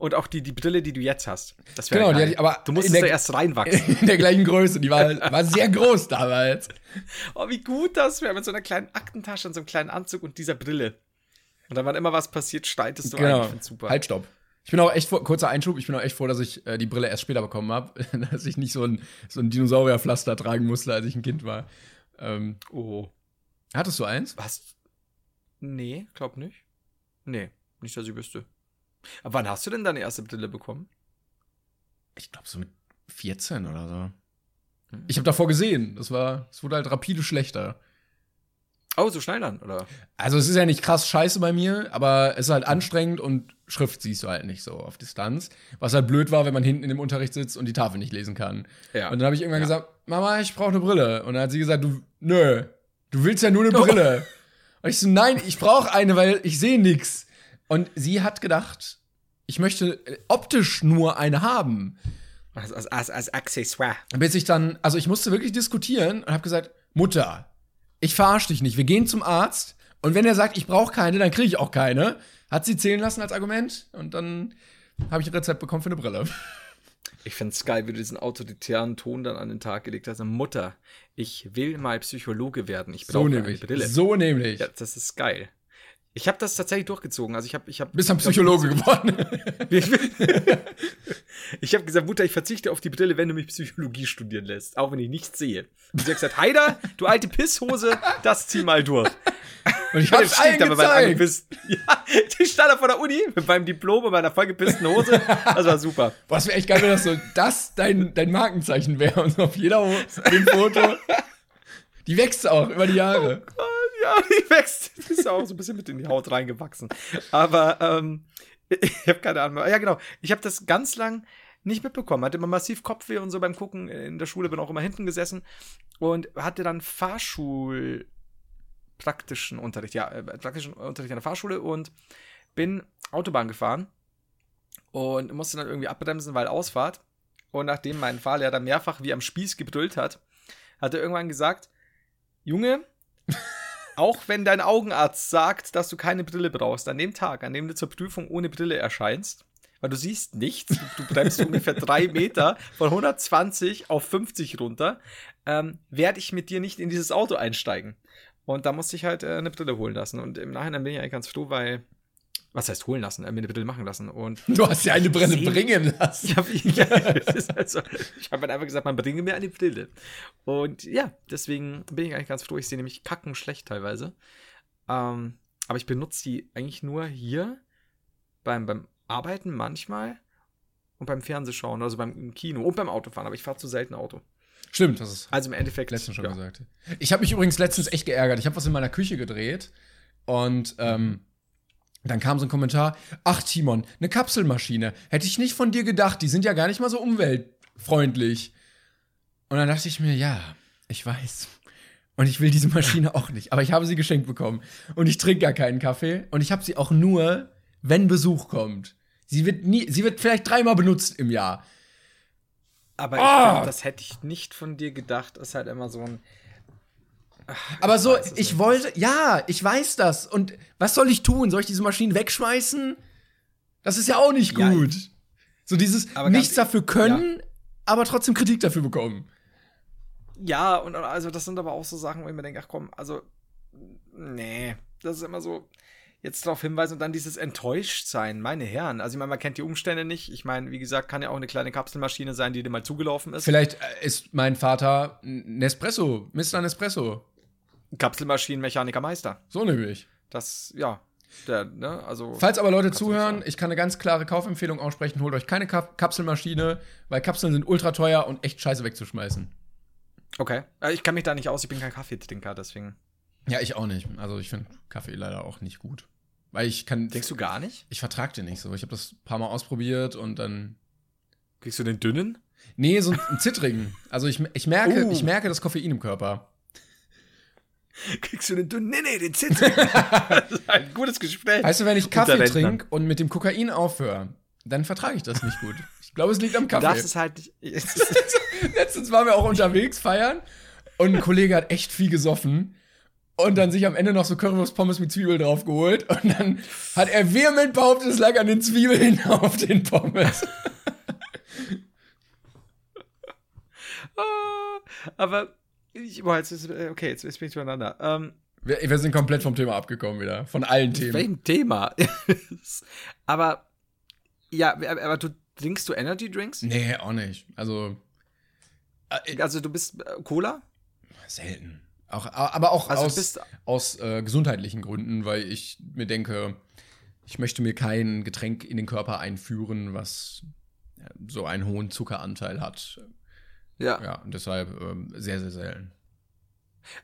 Und auch die, die Brille, die du jetzt hast. Das genau, die, aber du musst da erst reinwachsen. In der gleichen Größe. Die war, war sehr groß damals. Oh, wie gut das wäre mit so einer kleinen Aktentasche und so einem kleinen Anzug und dieser Brille. Und dann, wann immer was passiert, steitest du genau. ein. super. Halt, stopp. Ich bin auch echt froh, kurzer Einschub, ich bin auch echt froh, dass ich äh, die Brille erst später bekommen habe, dass ich nicht so ein, so ein Dinosaurierpflaster tragen musste, als ich ein Kind war. Ähm, oh. Hattest du eins? Was? Nee, glaub nicht. Nee, nicht, dass ich wüsste. Aber wann hast du denn deine erste Brille bekommen? Ich glaube so mit 14 oder so. Hm. Ich habe davor gesehen. Das war, es wurde halt rapide schlechter. Oh, so schnell dann, oder? Also es ist ja nicht krass scheiße bei mir, aber es ist halt anstrengend und Schrift siehst du halt nicht so auf Distanz. Was halt blöd war, wenn man hinten in dem Unterricht sitzt und die Tafel nicht lesen kann. Ja. Und dann habe ich irgendwann ja. gesagt, Mama, ich brauche eine Brille. Und dann hat sie gesagt, du, nö, du willst ja nur eine Brille. Oh. Und ich so, nein, ich brauche eine, weil ich sehe nichts. Und sie hat gedacht, ich möchte optisch nur eine haben. Als, als, als, als Accessoire. Bis ich dann, also ich musste wirklich diskutieren und habe gesagt, Mutter, ich verarsche dich nicht. Wir gehen zum Arzt und wenn er sagt, ich brauche keine, dann kriege ich auch keine. Hat sie zählen lassen als Argument und dann habe ich ein Rezept bekommen für eine Brille. Ich find's geil, wie du diesen autoritären Ton dann an den Tag gelegt hast. Mutter, ich will mal Psychologe werden. Ich So brauche eine nämlich. Brille. So nämlich. Ja, das ist geil. Ich habe das tatsächlich durchgezogen. Also ich habe, ich habe. Bist ein Psychologe geworden. Ich habe gesagt, Mutter, ich verzichte auf die Brille, wenn du mich Psychologie studieren lässt, auch wenn ich nichts sehe. Und sie hat gesagt, Heider, du alte Pisshose, das zieh mal durch. Und ich Dann steht allen da mit meinem gezeigt. angepissten- Ja, die stand da vor der Uni mit meinem Diplom und meiner vollgepissten Hose. Das war super. Boah, das wäre echt geil, wenn das so das dein, dein Markenzeichen wäre und auf jeder Foto. Die wächst auch über die Jahre. Ja, die wächst. Die ist auch so ein bisschen mit in die Haut reingewachsen. Aber ähm, ich habe keine Ahnung. Ja, genau. Ich habe das ganz lang nicht mitbekommen. Hatte immer massiv Kopfweh und so beim Gucken in der Schule. Bin auch immer hinten gesessen und hatte dann Fahrschul praktischen Unterricht, ja, äh, praktischen Unterricht an der Fahrschule und bin Autobahn gefahren und musste dann irgendwie abbremsen, weil Ausfahrt. Und nachdem mein Fahrlehrer mehrfach wie am Spieß gebrüllt hat, hat er irgendwann gesagt, Junge, auch wenn dein Augenarzt sagt, dass du keine Brille brauchst, an dem Tag, an dem du zur Prüfung ohne Brille erscheinst, weil du siehst nichts, du, bremst ungefähr drei Meter von 120 auf 50 runter, ähm, werde ich mit dir nicht in dieses Auto einsteigen. Und da musste ich halt äh, eine Brille holen lassen. Und im Nachhinein bin ich eigentlich ganz froh, weil, was heißt holen lassen, äh, mir eine Brille machen lassen. Und Du hast ja eine Brille bringen lassen. ja, ja, ist also, ich habe halt einfach gesagt, man bringe mir eine Brille. Und ja, deswegen bin ich eigentlich ganz froh. Ich sehe nämlich kacken schlecht teilweise. Ähm, aber ich benutze die eigentlich nur hier beim, beim Arbeiten manchmal und beim Fernsehschauen, also beim im Kino und beim Autofahren. Aber ich fahre zu selten Auto. Stimmt, das ist Also im Endeffekt. letztens schon ja. gesagt. Ich habe mich übrigens letztens echt geärgert. Ich habe was in meiner Küche gedreht und ähm, dann kam so ein Kommentar: Ach, Timon, eine Kapselmaschine. Hätte ich nicht von dir gedacht. Die sind ja gar nicht mal so umweltfreundlich. Und dann dachte ich mir: Ja, ich weiß. Und ich will diese Maschine auch nicht. Aber ich habe sie geschenkt bekommen. Und ich trinke gar keinen Kaffee. Und ich habe sie auch nur, wenn Besuch kommt. Sie wird nie, sie wird vielleicht dreimal benutzt im Jahr. Aber ich Ah! glaub, das hätte ich nicht von dir gedacht. Das ist halt immer so ein. Aber so, ich nicht. wollte, ja, ich weiß das. Und was soll ich tun? Soll ich diese Maschinen wegschmeißen? Das ist ja auch nicht Ja, gut. so dieses nichts dafür können, aber trotzdem Kritik dafür bekommen. Ja, und also das sind aber auch so Sachen, wo ich mir denke, ach komm, also, nee, das ist immer so, jetzt darauf hinweisen und dann dieses Enttäuschtsein, meine Herren. Also ich meine, man kennt die Umstände nicht. Ich meine, wie gesagt, kann ja auch eine kleine Kapselmaschine sein, die dir mal zugelaufen ist. Vielleicht äh, ist mein Vater Nespresso, Mr. Nespresso. Kapselmaschinenmechanikermeister. So nämlich. Das, ja, der, ne, also. Falls aber Leute zuhören, ich kann eine ganz klare Kaufempfehlung aussprechen. Holt euch keine Kap Kapselmaschine, weil Kapseln sind ultra teuer und echt scheiße wegzuschmeißen. Okay. Äh, Ich kann mich da nicht aus, ich bin kein Kaffeetrinker, deswegen. Ja, ich auch nicht. Also ich finde Kaffee leider auch nicht gut. Weil ich kann. Denkst du gar nicht? Ich vertrag den nicht so. Ich habe das ein paar Mal ausprobiert und dann. Kriegst du den dünnen? Nee, so einen zittrigen. Also ich, ich merke, Oh. ich merke das Koffein im Körper. Kriegst du den dünnen? Nee, nee, den Zitzen. das ist ein gutes Gespräch. Weißt du, wenn ich Kaffee trinke und mit dem Kokain aufhöre, dann vertrage ich das nicht gut. Ich glaube, es liegt am Kaffee. darfst es halt nicht. Letztens waren wir auch unterwegs feiern und ein Kollege hat echt viel gesoffen und dann sich am Ende noch so Currywurst-Pommes mit Zwiebel drauf geholt und dann hat er vehement behauptet, es lag an den Zwiebeln auf den Pommes. Ah, Aber ich, boah, jetzt ist, äh, okay, jetzt, jetzt bin ich durcheinander. Ähm, Wir, wir sind komplett vom Thema abgekommen wieder. Von allen Themen. welchem Thema? aber ja, aber aber du trinkst du Energy Drinks? Nee, auch nicht. Also äh, Also du bist äh, Cola? selten. Auch, aber auch Also aus, bist- aus äh, gesundheitlichen Gründen, weil ich mir denke, ich möchte mir kein Getränk in den Körper einführen, was äh, so einen hohen Zuckeranteil hat. Ja. Ja, und deshalb ähm, sehr, sehr selten.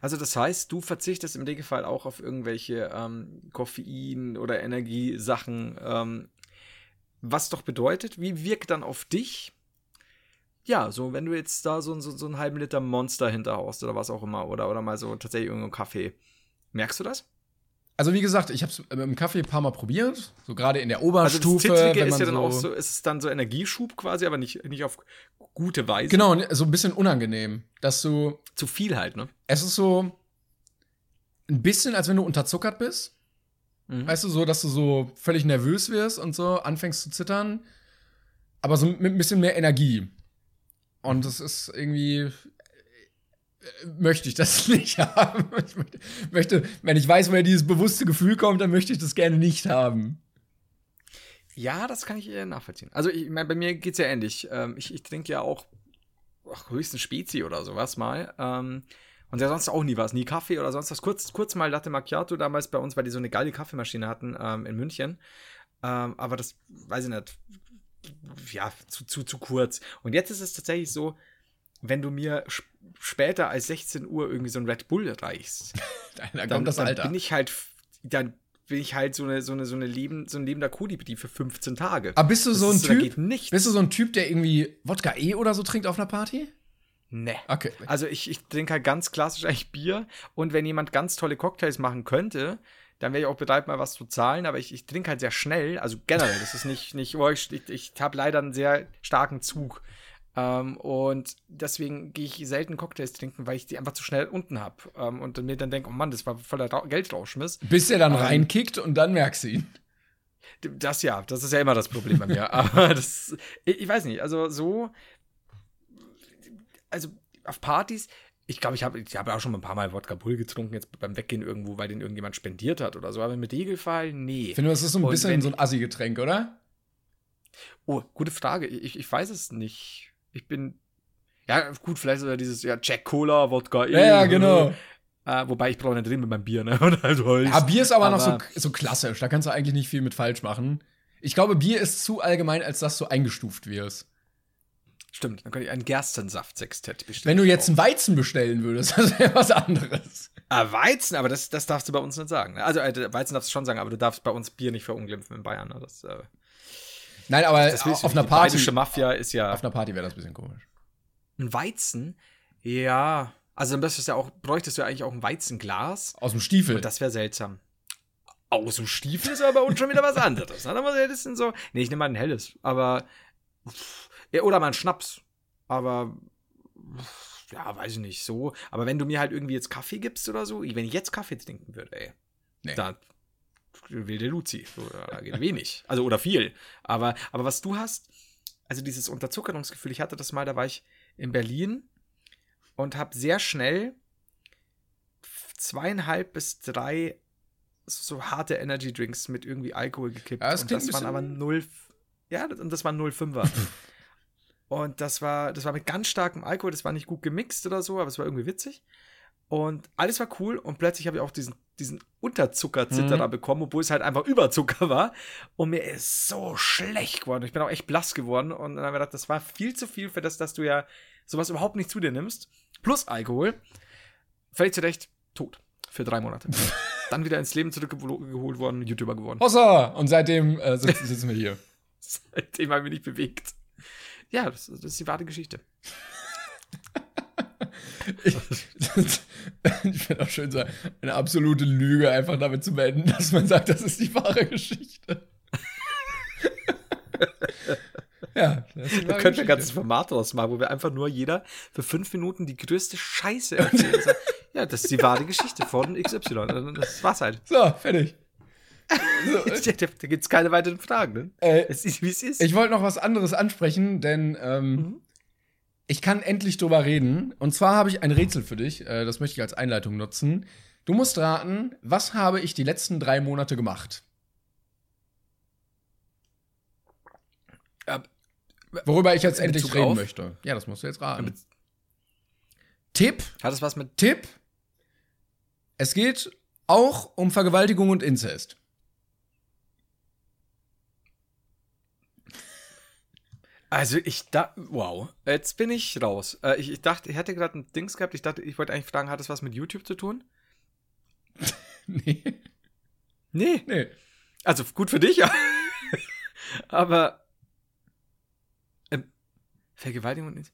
Also das heißt, du verzichtest im Regelfall auch auf irgendwelche ähm, Koffein oder Energiesachen, ähm, was doch bedeutet, wie wirkt dann auf dich? Ja, so wenn du jetzt da so, so, so einen halben Liter Monster hinterhaust oder was auch immer oder, oder mal so tatsächlich irgendeinen Kaffee. Merkst du das? Also wie gesagt, ich habe es im Kaffee ein paar Mal probiert, so gerade in der Also Oberstufe, das Zittrige ist ja dann so, auch so, ist es dann so Energieschub quasi, aber nicht, nicht auf gute Weise. genau so ein bisschen unangenehm, dass du Zu viel halt, ne? es ist so ein bisschen, als wenn du unterzuckert bist. Mhm. Weißt du, so, dass du so völlig nervös wirst und so anfängst zu zittern. aber so mit ein bisschen mehr Energie. Und das ist irgendwie. Äh, Möchte ich das nicht haben. Ich möchte, wenn ich weiß, woher dieses bewusste Gefühl kommt, dann möchte ich das gerne nicht haben. Ja, das kann ich eher nachvollziehen. Also, ich meine, bei mir geht's ja ähnlich. Ähm, ich ich trinke ja auch ach, höchstens Spezi oder sowas mal. Ähm, und ja sonst auch nie was, nie Kaffee oder sonst was. Kurz, kurz mal Latte Macchiato damals bei uns, weil die so eine geile Kaffeemaschine hatten ähm, in München. Ähm, aber das, weiß ich nicht, ja, zu, zu, zu kurz. Und jetzt ist es tatsächlich so, wenn du mir sp später als 16 Uhr irgendwie so ein Red Bull reichst, Dann, dann, dann bin ich halt, dann bin ich halt so eine, so eine, so eine Leben, so ein lebender Kodi für 15 Tage. Aber bist du Das so ein ist- Typ? Bist du so ein Typ, der irgendwie Wodka E oder so trinkt auf einer Party? Nee. Okay. Also ich, ich trinke halt ganz klassisch eigentlich Bier und wenn jemand ganz tolle Cocktails machen könnte, dann wäre ich auch bereit, mal was zu zahlen, aber ich, ich trinke halt sehr schnell, also generell, das ist nicht, nicht oh, ich, ich, ich habe leider einen sehr starken Zug. Ähm, und deswegen gehe ich selten Cocktails trinken, weil ich die einfach zu schnell unten habe. Ähm, und mir dann denke, oh Mann, das war voller Ra Geldrauschmiss. Bis der dann Ähm, reinkickt und dann merkst du ihn. Das ja, das ist ja immer das Problem bei mir. Aber das, ich, ich weiß nicht, also so, also auf Partys, ich glaube, ich habe ich hab auch schon ein paar Mal Wodka Bull getrunken, jetzt beim Weggehen irgendwo, weil den irgendjemand spendiert hat oder so. Aber mit Regelfall, nee. Ich finde, das ist so ein Und bisschen so ein Assi-Getränk, oder? Oh, gute Frage. Ich, ich weiß es nicht. Ich bin, ja, gut, vielleicht sogar dieses, ja, Jack Cola, Wodka. Ja, ja, genau. Äh, wobei ich brauche nicht reden mit meinem Bier, ne? Holz. Ja, Bier ist aber, noch so, Aber- so klassisch. Da kannst du eigentlich nicht viel mit falsch machen. Ich glaube, Bier ist zu allgemein, als dass du eingestuft wirst. Stimmt, dann könnte ich ein Gerstensaft-Sextett bestellen. Wenn du jetzt einen Weizen bestellen würdest, das wäre was anderes. Ah, Weizen, aber das, das darfst du bei uns nicht sagen. ne? Also, äh, Weizen darfst du schon sagen, aber du darfst bei uns Bier nicht verunglimpfen in Bayern. Ne? Das, äh, Nein, aber das auf einer Die Party, bayerische Mafia ist ja. auf einer Party wäre das ein bisschen komisch. Ein Weizen? Ja. Also, dann müsstest du ja auch, bräuchtest du ja eigentlich auch ein Weizenglas. Aus dem Stiefel. Und das wäre seltsam. Aus dem Stiefel ist aber bei uns schon wieder was anderes. Ne? Da muss ich ein bisschen so. Nee, ich nehme mal ein helles. Aber. pff, oder mal ein Schnaps. Aber. pff, Ja, weiß ich nicht, so. Aber wenn du mir halt irgendwie jetzt Kaffee gibst oder so, wenn ich jetzt Kaffee trinken würde, ey. Nee. Da wilde Luzi. Da geht wenig. Also, oder viel. Aber, aber was du hast, also dieses Unterzuckerungsgefühl, ich hatte das mal, da war ich in Berlin und habe sehr schnell zweieinhalb bis drei so harte Energy Drinks mit irgendwie Alkohol gekippt. Ja, das und das waren aber null. Ja, und das waren 05er. und das war, das war mit ganz starkem Alkohol, das war nicht gut gemixt oder so, aber es war irgendwie witzig. Und alles war cool und plötzlich habe ich auch diesen, diesen Unterzuckerzitterer bekommen, obwohl es halt einfach Überzucker war. Und mir ist so schlecht geworden. Ich bin auch echt blass geworden. Und dann habe ich gedacht, das war viel zu viel für das, dass du ja sowas überhaupt nicht zu dir nimmst. Plus Alkohol. Völlig zu Recht tot. Für drei Monate. dann wieder ins Leben zurückgeholt worden, YouTuber geworden. Hossa! Und seitdem äh, sitzen, sitzen wir hier. Seitdem habe ich mich nicht bewegt. Ja, das, das ist die wahre Geschichte. Ich, ich finde auch schön, so eine absolute Lüge einfach damit zu beenden, dass man sagt, das ist die wahre Geschichte. ja, das ist Da könnten wir ein Geschichte. ganzes Format draus machen, wo wir einfach nur jeder für fünf Minuten die größte Scheiße erzählen. Und sagen, ja, das ist die wahre Geschichte von XY. Das war's halt. So, fertig. Da, da gibt's keine weiteren Fragen, ne? Äh, Es ist, wie es ist. Ich wollte noch was anderes ansprechen, denn ähm, Mhm. Ich kann endlich drüber reden. Und zwar habe ich ein Rätsel für dich. Äh, das möchte ich als Einleitung nutzen. Du musst raten, was habe ich die letzten drei Monate gemacht? Worüber ich jetzt endlich reden auf? möchte. Ja, das musst du jetzt raten. Tipp, Hat es was mit. Tipp. Es geht auch um Vergewaltigung und Inzest. Also ich da. Wow. Jetzt bin ich raus. Äh, ich, ich dachte, ich hatte gerade ein Dings gehabt. Ich dachte, ich wollte eigentlich fragen, hat es was mit YouTube zu tun? nee. Nee. Nee. Also gut für dich, ja. Aber. Ähm, Vergewaltigung und. Ich,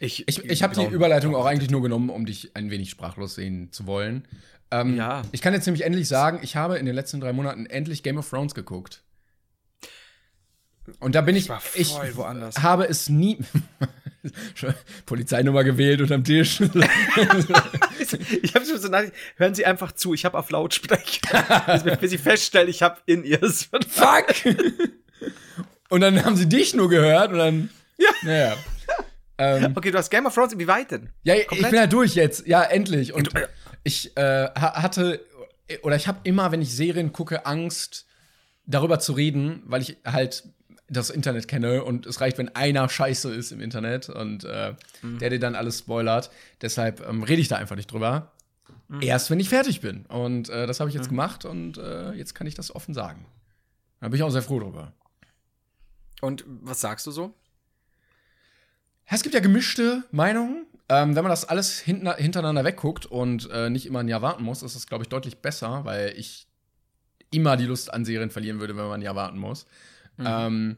Ich, ich habe die Überleitung auch eigentlich nur genommen, um dich ein wenig sprachlos sehen zu wollen. Ähm, Ja. Ich kann jetzt nämlich endlich sagen, ich habe in den letzten drei Monaten endlich Game of Thrones geguckt. Und da bin ich, ich, voll woanders. habe es nie Polizeinummer gewählt unterm Tisch. Ich habe schon so nach, hören Sie einfach zu, ich habe auf Lautsprecher. bis, bis Sie feststellen, ich habe in ihr. Fuck! Und dann haben sie dich nur gehört und dann. Ja. Naja. Ähm, Okay, du hast Game of Thrones, wie weit denn? ja, ich Komplett? bin ja durch jetzt. Ja, endlich. Und ich äh, ha- hatte, oder ich habe immer, wenn ich Serien gucke, Angst, darüber zu reden, weil ich halt das Internet kenne und es reicht, wenn einer scheiße ist im Internet und äh, der dir dann alles spoilert. Deshalb ähm, rede ich da einfach nicht drüber. Erst wenn ich fertig bin. Und äh, das habe ich jetzt gemacht und äh, jetzt kann ich das offen sagen. Da bin ich auch sehr froh drüber. Und was sagst du so? Es gibt ja gemischte Meinungen. Ähm, wenn man das alles hintereinander wegguckt und äh, nicht immer ein Jahr warten muss, ist das, glaube ich, deutlich besser, weil ich immer die Lust an Serien verlieren würde, wenn man ein Jahr warten muss. Ähm,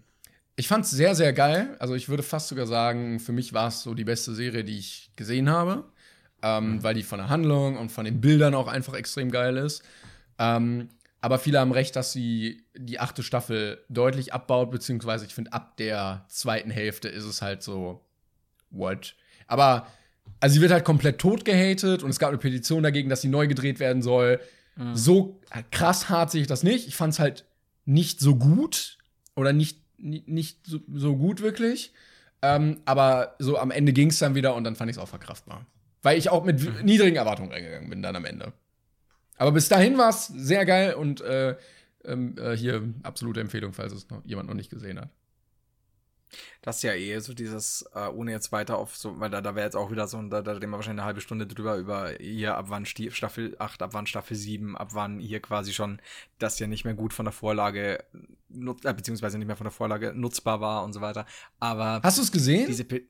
ich fand es sehr, sehr geil. Also ich würde fast sogar sagen, für mich war es so die beste Serie, die ich gesehen habe, ähm, weil die von der Handlung und von den Bildern auch einfach extrem geil ist. Ähm, aber viele haben recht, dass sie die achte Staffel deutlich abbaut, beziehungsweise ich finde, ab der zweiten Hälfte ist es halt so, what? Aber, also sie wird halt komplett tot gehatet und es gab eine Petition dagegen, dass sie neu gedreht werden soll. So krass hart sehe ich das nicht. Ich fand es halt nicht so gut oder nicht, nicht, so, so gut wirklich. Ähm, aber so am Ende ging es dann wieder und dann fand ich es auch verkraftbar. Weil ich auch mit w- niedrigen Erwartungen reingegangen bin dann am Ende. Aber bis dahin war es sehr geil und äh, ähm, äh, hier absolute Empfehlung, falls es noch jemand noch nicht gesehen hat. Das ist ja eh so dieses, äh, ohne jetzt weiter auf so, weil da, da wäre jetzt auch wieder so, da, da reden wir wahrscheinlich eine halbe Stunde drüber, über hier ab wann Sti Staffel 8, ab wann Staffel 7, ab wann hier quasi schon das ja nicht mehr gut von der Vorlage, nut äh, beziehungsweise nicht mehr von der Vorlage nutzbar war und so weiter. Aber Hast du es gesehen? diese Pe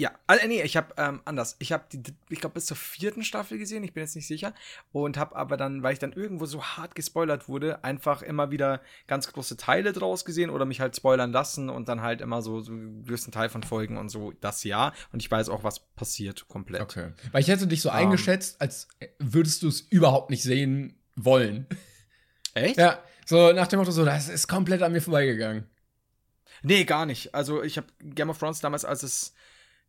ja, also, nee, ich habe ähm, anders. Ich habe die, ich glaube, bis zur vierten Staffel gesehen, ich bin jetzt nicht sicher. Und habe aber dann, weil ich dann irgendwo so hart gespoilert wurde, einfach immer wieder ganz große Teile draus gesehen oder mich halt spoilern lassen und dann halt immer so, so größten Teil von Folgen und so das ja. Und ich weiß auch, was passiert komplett. Okay. Weil ich hätte dich so Ähm. eingeschätzt, als würdest du es überhaupt nicht sehen wollen. Echt? Ja, so nach dem Motto, so, das ist komplett an mir vorbeigegangen. Nee, gar nicht. Also ich habe Game of Thrones damals, als es,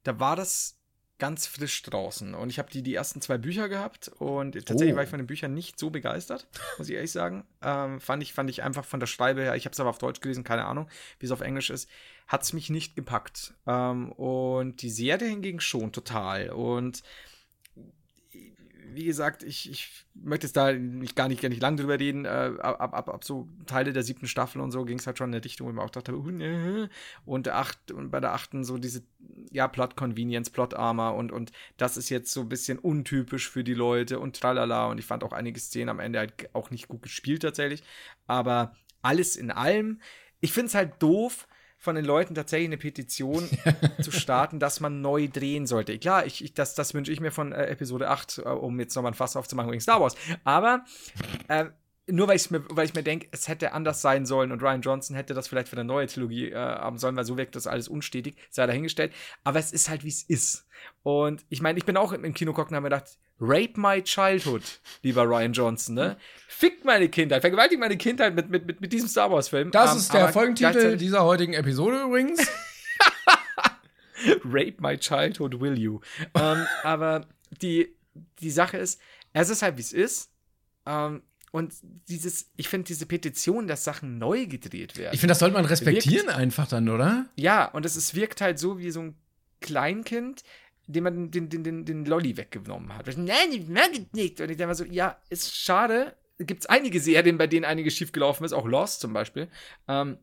da war das ganz frisch draußen und ich habe die die ersten zwei Bücher gehabt und tatsächlich Oh. war ich von den Büchern nicht so begeistert, muss ich ehrlich sagen. Ähm, fand ich fand ich einfach von der Schreibe her, ich habe es aber auf Deutsch gelesen, keine Ahnung, wie es auf Englisch ist, hat es mich nicht gepackt. Ähm, und die Serie hingegen schon total und wie gesagt, ich, ich möchte jetzt da nicht, gar nicht, gar nicht lang drüber reden. Äh, ab, ab, ab, so Teile der siebten Staffel und so ging es halt schon in der Richtung, wo man auch dachte, uh, ne. und, acht, und bei der achten so diese, ja, Plot Convenience, Plot Armor und, und das ist jetzt so ein bisschen untypisch für die Leute und tralala. Und ich fand auch einige Szenen am Ende halt auch nicht gut gespielt tatsächlich. Aber alles in allem, ich finde es halt doof, von den Leuten tatsächlich eine Petition zu starten, dass man neu drehen sollte. Klar, ich, ich, das, das wünsche ich mir von äh, Episode 8, äh, um jetzt nochmal ein Fass aufzumachen wegen Star Wars. Aber äh, nur weil, mir, weil ich mir denke, es hätte anders sein sollen und Ryan Johnson hätte das vielleicht für eine neue Trilogie äh, haben sollen, weil so wirkt das alles unstetig, sei dahingestellt. Aber es ist halt, wie es ist. Und ich meine, ich bin auch im, Kino gucken und habe mir gedacht, Rape my childhood, lieber Ryan Johnson, ne? Fick meine Kindheit, vergewaltigt meine Kindheit mit, mit, mit, mit diesem Star Wars-Film. Das Ähm, ist der Folgentitel dieser heutigen Episode übrigens. Rape my childhood, will you? ähm, aber die, die Sache ist, es ist halt, wie es ist. Ähm, und dieses, ich finde diese Petition, dass Sachen neu gedreht werden. Ich finde, das sollte man respektieren einfach dann, oder? ja, und es, es wirkt halt so wie so ein Kleinkind, dem man den, den, den, den Lolli weggenommen hat. Nein, ich mag es nicht. Und ich denke mal so, ja, ist schade. Gibt es einige Serien, bei denen einiges schiefgelaufen ist, auch Lost zum Beispiel. Ähm,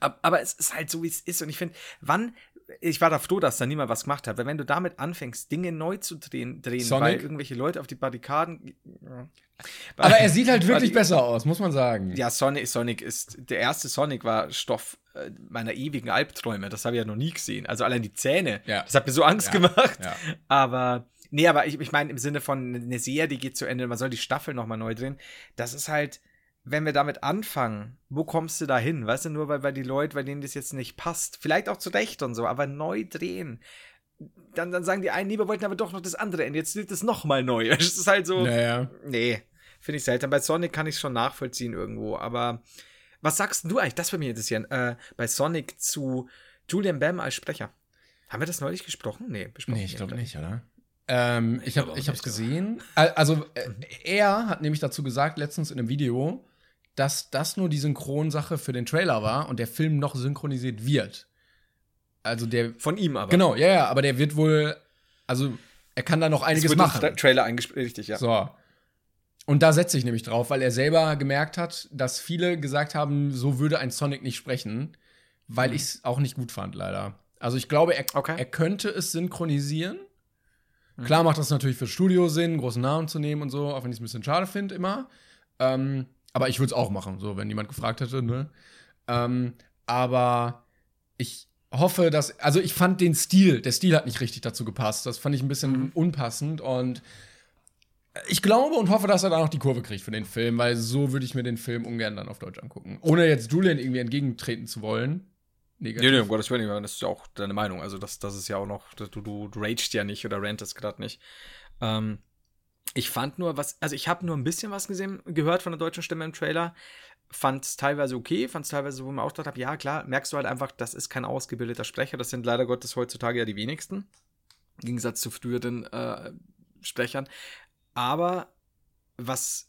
ab- aber es ist halt so, wie es ist. Und ich finde, wann, ich war da froh, dass da niemand was gemacht hat, weil wenn du damit anfängst, Dinge neu zu drehen, drehen weil irgendwelche Leute auf die Barrikaden. Ja. Aber er sieht halt wirklich die- besser aus, muss man sagen. Ja, Sonic, Sonic ist, der erste Sonic war Stoff äh, meiner ewigen Albträume. Das habe ich ja noch nie gesehen. Also allein die Zähne. Ja. Das hat mir so Angst Ja, gemacht. Aber, nee, aber ich, ich meine im Sinne von eine Serie, die geht zu Ende, man soll die Staffel nochmal neu drehen. Das ist halt, wenn wir damit anfangen, wo kommst du da hin? Weißt du, nur weil, weil die Leute, bei denen das jetzt nicht passt, vielleicht auch zu Recht und so, aber neu drehen. Dann, dann sagen die einen, nee, wir wollten aber doch noch das andere Ende. Jetzt wird es nochmal neu. Es ist halt so. Naja. Nee, finde ich seltsam. Bei Sonic kann ich es schon nachvollziehen irgendwo, aber was sagst du eigentlich? Das würde mich interessieren. Äh, bei Sonic zu Julian Bam als Sprecher. Haben wir das neulich gesprochen? Nee, besprochen. Nee, ich glaube nicht, oder? Ähm, ich habe nicht, gesehen. Al- Also, äh, er hat nämlich dazu gesagt, letztens in einem Video, dass das nur die Synchronsache für den Trailer war und der Film noch synchronisiert wird. Also der. Von ihm aber. Genau, ja, ja, aber der wird wohl. Also, er kann da noch Es einiges machen. Trailer eingespielt, richtig, ja. So. Und da setze ich nämlich drauf, weil er selber gemerkt hat, dass viele gesagt haben, so würde ein Sonic nicht sprechen, weil ich es auch nicht gut fand, leider. Also ich glaube, er, Okay. er könnte es synchronisieren. Klar macht das natürlich fürs Studio Sinn, großen Namen zu nehmen und so, auch wenn ich es ein bisschen schade finde immer. Ähm, aber ich würde es auch machen, so, wenn jemand gefragt hätte, ne? Ähm, aber ich hoffe, dass, also ich fand den Stil, der Stil hat nicht richtig dazu gepasst. Das fand ich ein bisschen unpassend und ich glaube und hoffe, dass er da noch die Kurve kriegt für den Film, weil so würde ich mir den Film ungern dann auf Deutsch angucken. Ohne jetzt Julian irgendwie entgegentreten zu wollen. Negativ. Nee, nee, um Gottes Willen, das ist ja auch deine Meinung. Also, das, das ist ja auch noch, du, du, du ragest ja nicht oder rantest gerade nicht. Ähm, ich fand nur was, also ich habe nur ein bisschen was gesehen, gehört von der deutschen Stimme im Trailer. Fand es teilweise okay, fand es teilweise, wo ich mir auch gedacht habe, ja klar, merkst du halt einfach, das ist kein ausgebildeter Sprecher. Das sind leider Gottes heutzutage ja die wenigsten. Im Gegensatz zu früheren äh, Sprechern. Aber was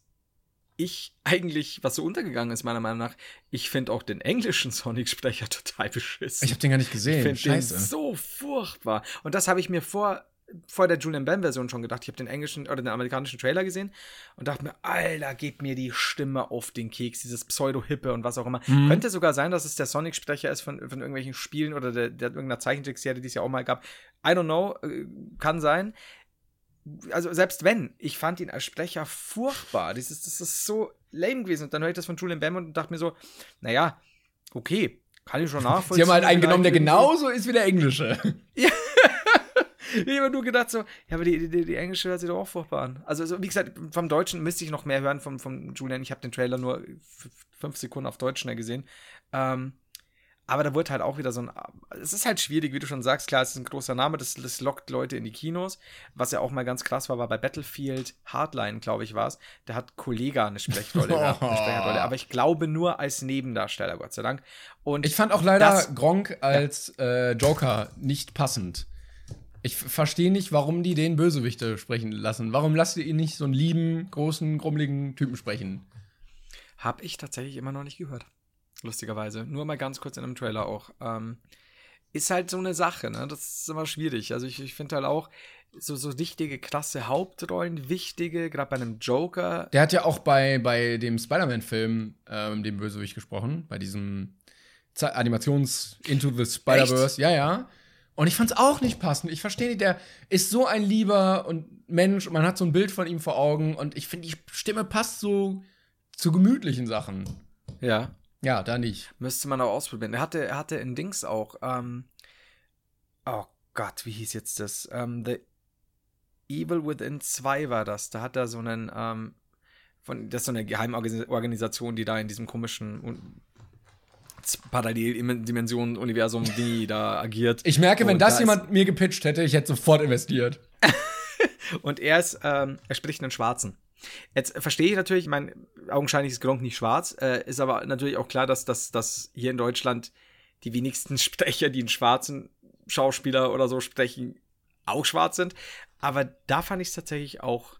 ich eigentlich, was so untergegangen ist, meiner Meinung nach, ich finde auch den englischen Sonic-Sprecher total beschissen. Ich habe den gar nicht Ich gesehen. finde den so furchtbar. Und das habe ich mir vor, vor der Julian Bam-Version schon gedacht. Ich habe den englischen oder den amerikanischen Trailer gesehen und dachte mir, Alter, geht mir die Stimme auf den Keks, dieses Pseudo-Hippe und was auch immer. Mhm. Könnte sogar sein, dass es der Sonic-Sprecher ist von, von irgendwelchen Spielen oder der, der irgendeiner Zeichentrickserie, die es ja auch mal gab. I don't know, äh, kann sein. Also selbst wenn, ich fand ihn als Sprecher furchtbar. Das ist, das ist so lame gewesen. Und dann höre ich das von Julian Bam und dachte mir so, naja, okay, kann ich schon nachvollziehen. Sie haben halt einen genommen, der genauso ist wie der englische. Ich habe nur gedacht so, ja, aber die, die, die englische hört sich doch auch furchtbar an. Also, also wie gesagt, vom Deutschen müsste ich noch mehr hören vom, vom Julian. Ich habe den Trailer nur fünf Sekunden auf Deutsch schnell gesehen. Ähm, aber da wird halt auch wieder so ein. Es ist halt schwierig, wie du schon sagst. Klar, es ist ein großer Name, das, das lockt Leute in die Kinos. Was ja auch mal ganz krass war, war bei Battlefield Hardline, glaube ich, war es. Da hat Kollega eine Sprechrolle gehabt, eine Sprecherrolle. Aber ich glaube nur als Nebendarsteller, Gott sei Dank. Und Ich fand auch leider Das- Gronk als äh, Joker nicht passend. Ich verstehe nicht, warum die den Bösewichte sprechen lassen. Warum lasst ihr ihn nicht so einen lieben, großen, grummeligen Typen sprechen? Habe ich tatsächlich immer noch nicht gehört. Lustigerweise. Nur mal ganz kurz in einem Trailer auch. Ähm, ist halt so eine Sache, ne? Das ist immer schwierig. Also ich, ich finde halt auch so, so wichtige, klasse Hauptrollen, wichtige, gerade bei einem Joker. Der hat ja auch bei, bei dem Spider-Man-Film ähm, den Bösewicht gesprochen, bei diesem Ze- Animations Into the Spider-Verse. Ja, ja. Und ich fand's auch nicht passend. Ich verstehe nicht, der ist so ein lieber und Mensch und man hat so ein Bild von ihm vor Augen und ich finde, die Stimme passt so zu gemütlichen Sachen. Ja. Ja, da nicht. Müsste man auch ausprobieren. Er hatte, er hatte in Dings auch, ähm, oh Gott, wie hieß jetzt das? Ähm, The Evil Within 2 war das. Da hat er so einen, ähm, von, das ist so eine Geheimorganisation, die da in diesem komischen Un- Paralleldimensionen-Universum, die da agiert. Ich merke, wenn das da jemand mir gepitcht hätte, ich hätte sofort investiert. Und er ist, ähm, er spricht einen Schwarzen. Jetzt verstehe ich natürlich, ich meine, augenscheinlich ist Gronk nicht schwarz, äh, ist aber natürlich auch klar, dass, dass, dass hier in Deutschland die wenigsten Sprecher, die einen schwarzen Schauspieler oder so sprechen, auch schwarz sind. Aber da fand ich es tatsächlich auch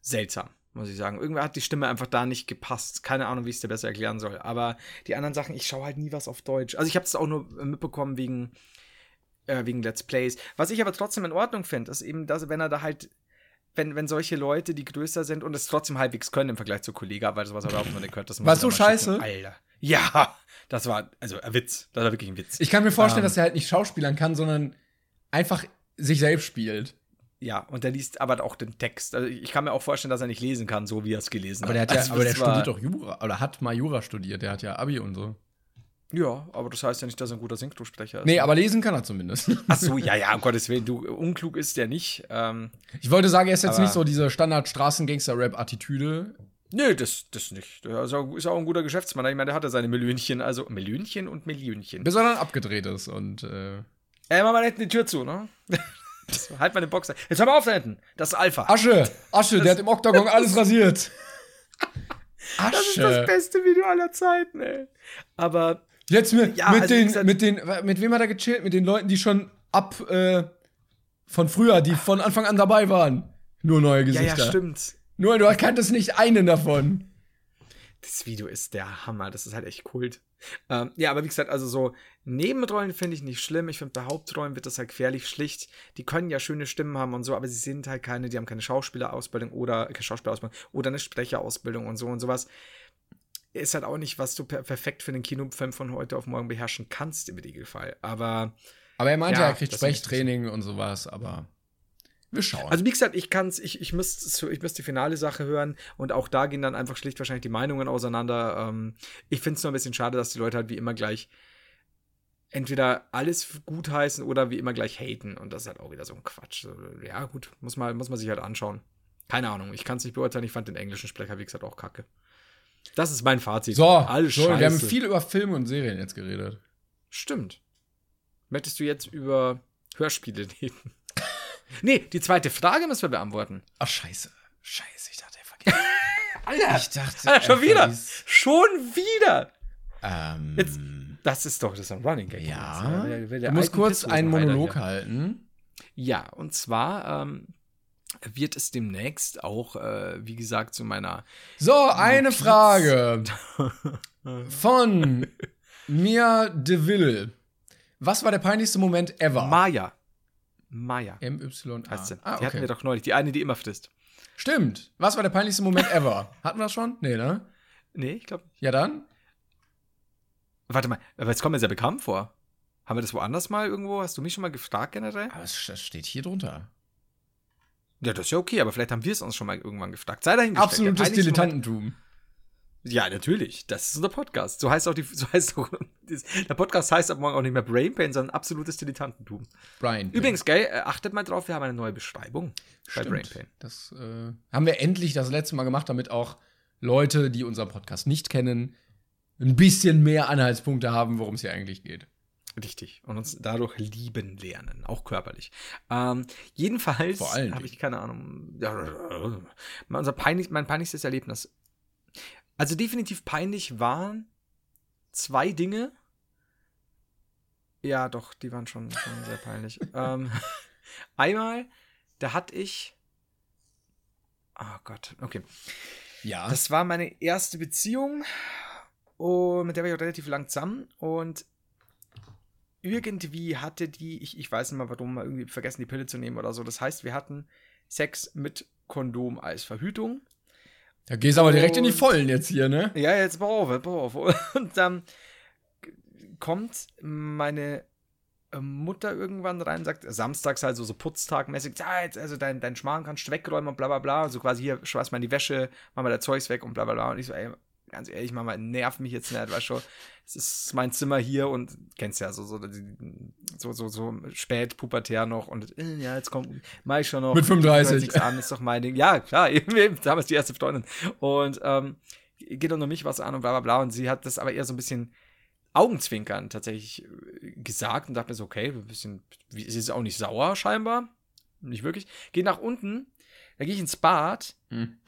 seltsam, muss ich sagen. Irgendwer hat die Stimme einfach da nicht gepasst. Keine Ahnung, wie ich es dir besser erklären soll. Aber die anderen Sachen, ich schaue halt nie was auf Deutsch. Also ich habe es auch nur mitbekommen wegen, äh, wegen Let's Plays. Was ich aber trotzdem in Ordnung finde, ist eben, dass wenn er da halt, wenn, wenn solche Leute, die größer sind und es trotzdem halbwegs können im Vergleich zu Kollega, weil sowas überhaupt noch nicht gehört, das muss War so mal schicken. scheiße? Alter. Ja, das war, also ein Witz. Das war wirklich ein Witz. Ich kann mir vorstellen, Ähm. dass er halt nicht schauspielern kann, sondern einfach sich selbst spielt. Ja, und der liest aber auch den Text. Also ich kann mir auch vorstellen, dass er nicht lesen kann, so wie er es gelesen Aber der, hat ja, Also aber der studiert doch Jura oder hat mal Jura studiert. Der hat ja Abi und so. Ja, aber das heißt ja nicht, dass er ein guter Synchrosprecher ist. Nee, aber lesen kann er zumindest. Ach so, ja, ja, um Gottes Willen, du, unklug ist der nicht. Ähm, Ich wollte sagen, er ist jetzt nicht so diese Standard-Straßen-Gangster-Rap-Attitüde. nö, das, das nicht. Der ist auch, ist auch ein guter Geschäftsmann. Ich meine, der hat ja seine Millionchen, also Millionchen und Millionchen. Bis er dann abgedreht ist und äh, mal da hinten die Tür zu, ne? So, halt mal den Boxer. Jetzt hör mal auf da hinten. Das ist Alpha. Asche, Asche, der hat im Oktagon alles rasiert. Asche. das ist das beste Video aller Zeiten, ey. Aber Jetzt mit, Ja, mit, also den, gesagt- mit den, mit wem hat er gechillt? Mit den Leuten, die schon ab äh, von früher, die von Anfang an dabei waren. Nur neue ja, Gesichter. ja, stimmt. Nur du kanntest nicht einen davon. das Video ist der Hammer. Das ist halt echt Kult. Ähm, ja, aber wie gesagt, also so Nebenrollen finde ich nicht schlimm. Ich finde, bei Hauptrollen wird das halt gefährlich schlicht. Die können ja schöne Stimmen haben und so, aber sie sind halt keine, die haben keine Schauspielerausbildung oder keine Schauspielerausbildung oder eine Sprecherausbildung und so und sowas. Ist halt auch nicht, was du per perfekt für einen Kinofilm von heute auf morgen beherrschen kannst, im Regelfall. Aber. Aber er meinte, Ja, er kriegt Sprechtraining und sowas, aber wir schauen. Also wie gesagt, ich kann's, ich, ich müsste ich müsst die finale Sache hören und auch da gehen dann einfach schlicht wahrscheinlich die Meinungen auseinander. Ähm, ich finde es nur ein bisschen schade, dass die Leute halt wie immer gleich entweder alles gutheißen oder wie immer gleich haten. Und das ist halt auch wieder so ein Quatsch. Ja, gut, muss man, muss man sich halt anschauen. Keine Ahnung, ich kann es nicht beurteilen. Ich fand den englischen Sprecher, wie gesagt, auch kacke. Das ist mein Fazit. so, alles so, wir haben scheiße. viel über Filme und Serien jetzt geredet. Stimmt. Möchtest du jetzt über Hörspiele reden? Nee, die zweite Frage müssen wir beantworten. Ach, scheiße. Scheiße, ich dachte, er vergisst. Alter, Ich dachte, Alter, schon er wieder. vergisst- Schon wieder. Ähm, Jetzt, das ist doch das ist ein Running Gag. ja. Will- will Du der musst kurz einen Monolog hier. halten. Ja, und zwar ähm, wird es demnächst auch, äh, wie gesagt, zu meiner. So, eine Frage von Mia DeVille. Was war der peinlichste Moment ever? Maya. Maya MY heißt sie. Ah, Die hatten wir okay. doch neulich. Die eine, die immer frisst. Stimmt. Was war der peinlichste Moment ever? Hatten wir das schon? Nee, ne? Nee, ich glaube. Ja, dann? Warte mal, aber jetzt kommt mir sehr bekannt vor. Haben wir das woanders mal irgendwo? Hast du mich schon mal gefragt generell? Aber es das steht hier drunter. Ja, das ist ja okay, aber vielleicht haben wir es uns schon mal irgendwann gefragt. Sei dahingestellt. Absolutes Dilettantentum. Moment- Ja, natürlich. Das ist unser Podcast. So heißt auch die, so heißt auch, der Podcast heißt ab morgen auch nicht mehr Brain Pain, sondern absolutes Dilettantentum. Brian. Übrigens, gell, äh, achtet mal drauf, wir haben eine neue Beschreibung bei Brain Stimmt. Pain. Das äh, haben wir endlich das letzte Mal gemacht, damit auch Leute, die unseren Podcast nicht kennen, ein bisschen mehr Anhaltspunkte haben, worum es hier eigentlich geht. Richtig. Und uns dadurch lieben lernen, auch körperlich. Ähm, jedenfalls habe ich keine Ahnung. Ja, unser peinlich, mein peinlichstes Erlebnis. Also definitiv peinlich waren zwei Dinge. Ja, doch, die waren schon, schon sehr peinlich. ähm, einmal, da hatte ich. Oh Gott, okay. Ja. Das war meine erste Beziehung und mit der war ich auch relativ lang zusammen und irgendwie hatte die, ich, ich weiß nicht mal warum, mal irgendwie vergessen die Pille zu nehmen oder so. Das heißt, wir hatten Sex mit Kondom als Verhütung. Da gehst aber direkt in die Vollen jetzt hier, ne? Ja, jetzt pass auf, pass auf. Und dann kommt meine äh, Mutter irgendwann rein sagt, samstags halt so, so putztagmäßig, ja, jetzt, also dein, dein Schmarrn kannst du wegräumen und bla bla bla. So quasi hier, schmeiß mal in die Wäsche, mach mal dein Zeugs weg und bla bla bla. Und ich so, ey, ganz ehrlich, Mama, nerv mich jetzt nicht, weißt du, es ist mein Zimmer hier und kennst ja so, so, so, so, so spät, pubertär noch und äh, ja, jetzt kommt, mach ich schon noch. Mit 35. hört sich's an, ist doch mein Ding. Ja, klar, eben, damals die erste Freundin. Und, ähm, geht nur mich was an und bla bla bla. Und sie hat das aber eher so ein bisschen Augenzwinkern tatsächlich äh, gesagt und dachte mir so, okay, ein bisschen, sie ist auch nicht sauer scheinbar. Nicht wirklich. Geht nach unten, da gehe ich ins Bad Hm.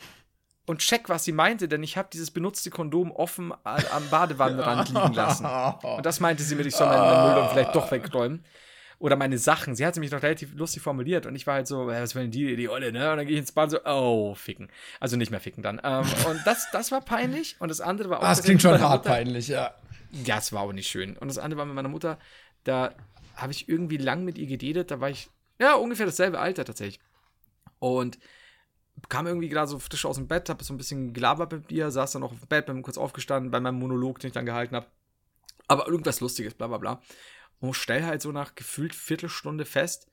Und check, was sie meinte, denn ich habe dieses benutzte Kondom offen am Badewannenrand liegen lassen. Und das meinte sie mit, ich soll meinen Müll dann vielleicht doch wegräumen. Oder meine Sachen. Sie hat sie mich noch relativ lustig formuliert und ich war halt so, was will denn die, die Olle, ne? Und dann gehe ich ins Bad so, oh, ficken. Also nicht mehr ficken dann. Ähm, und das, das war peinlich und das andere war auch. Ah, das klingt schon hart Mutter- peinlich, ja. ja, es war auch nicht schön. Und das andere war mit meiner Mutter, da habe ich irgendwie lang mit ihr geredet, da war ich, ja, ungefähr dasselbe Alter tatsächlich. Und kam irgendwie gerade so frisch aus dem Bett, habe so ein bisschen gelabert mit ihr, saß dann noch auf dem Bett, bin kurz aufgestanden bei meinem Monolog, den ich dann gehalten habe. Aber irgendwas Lustiges, bla bla bla. Und stell halt so nach gefühlt Viertelstunde fest,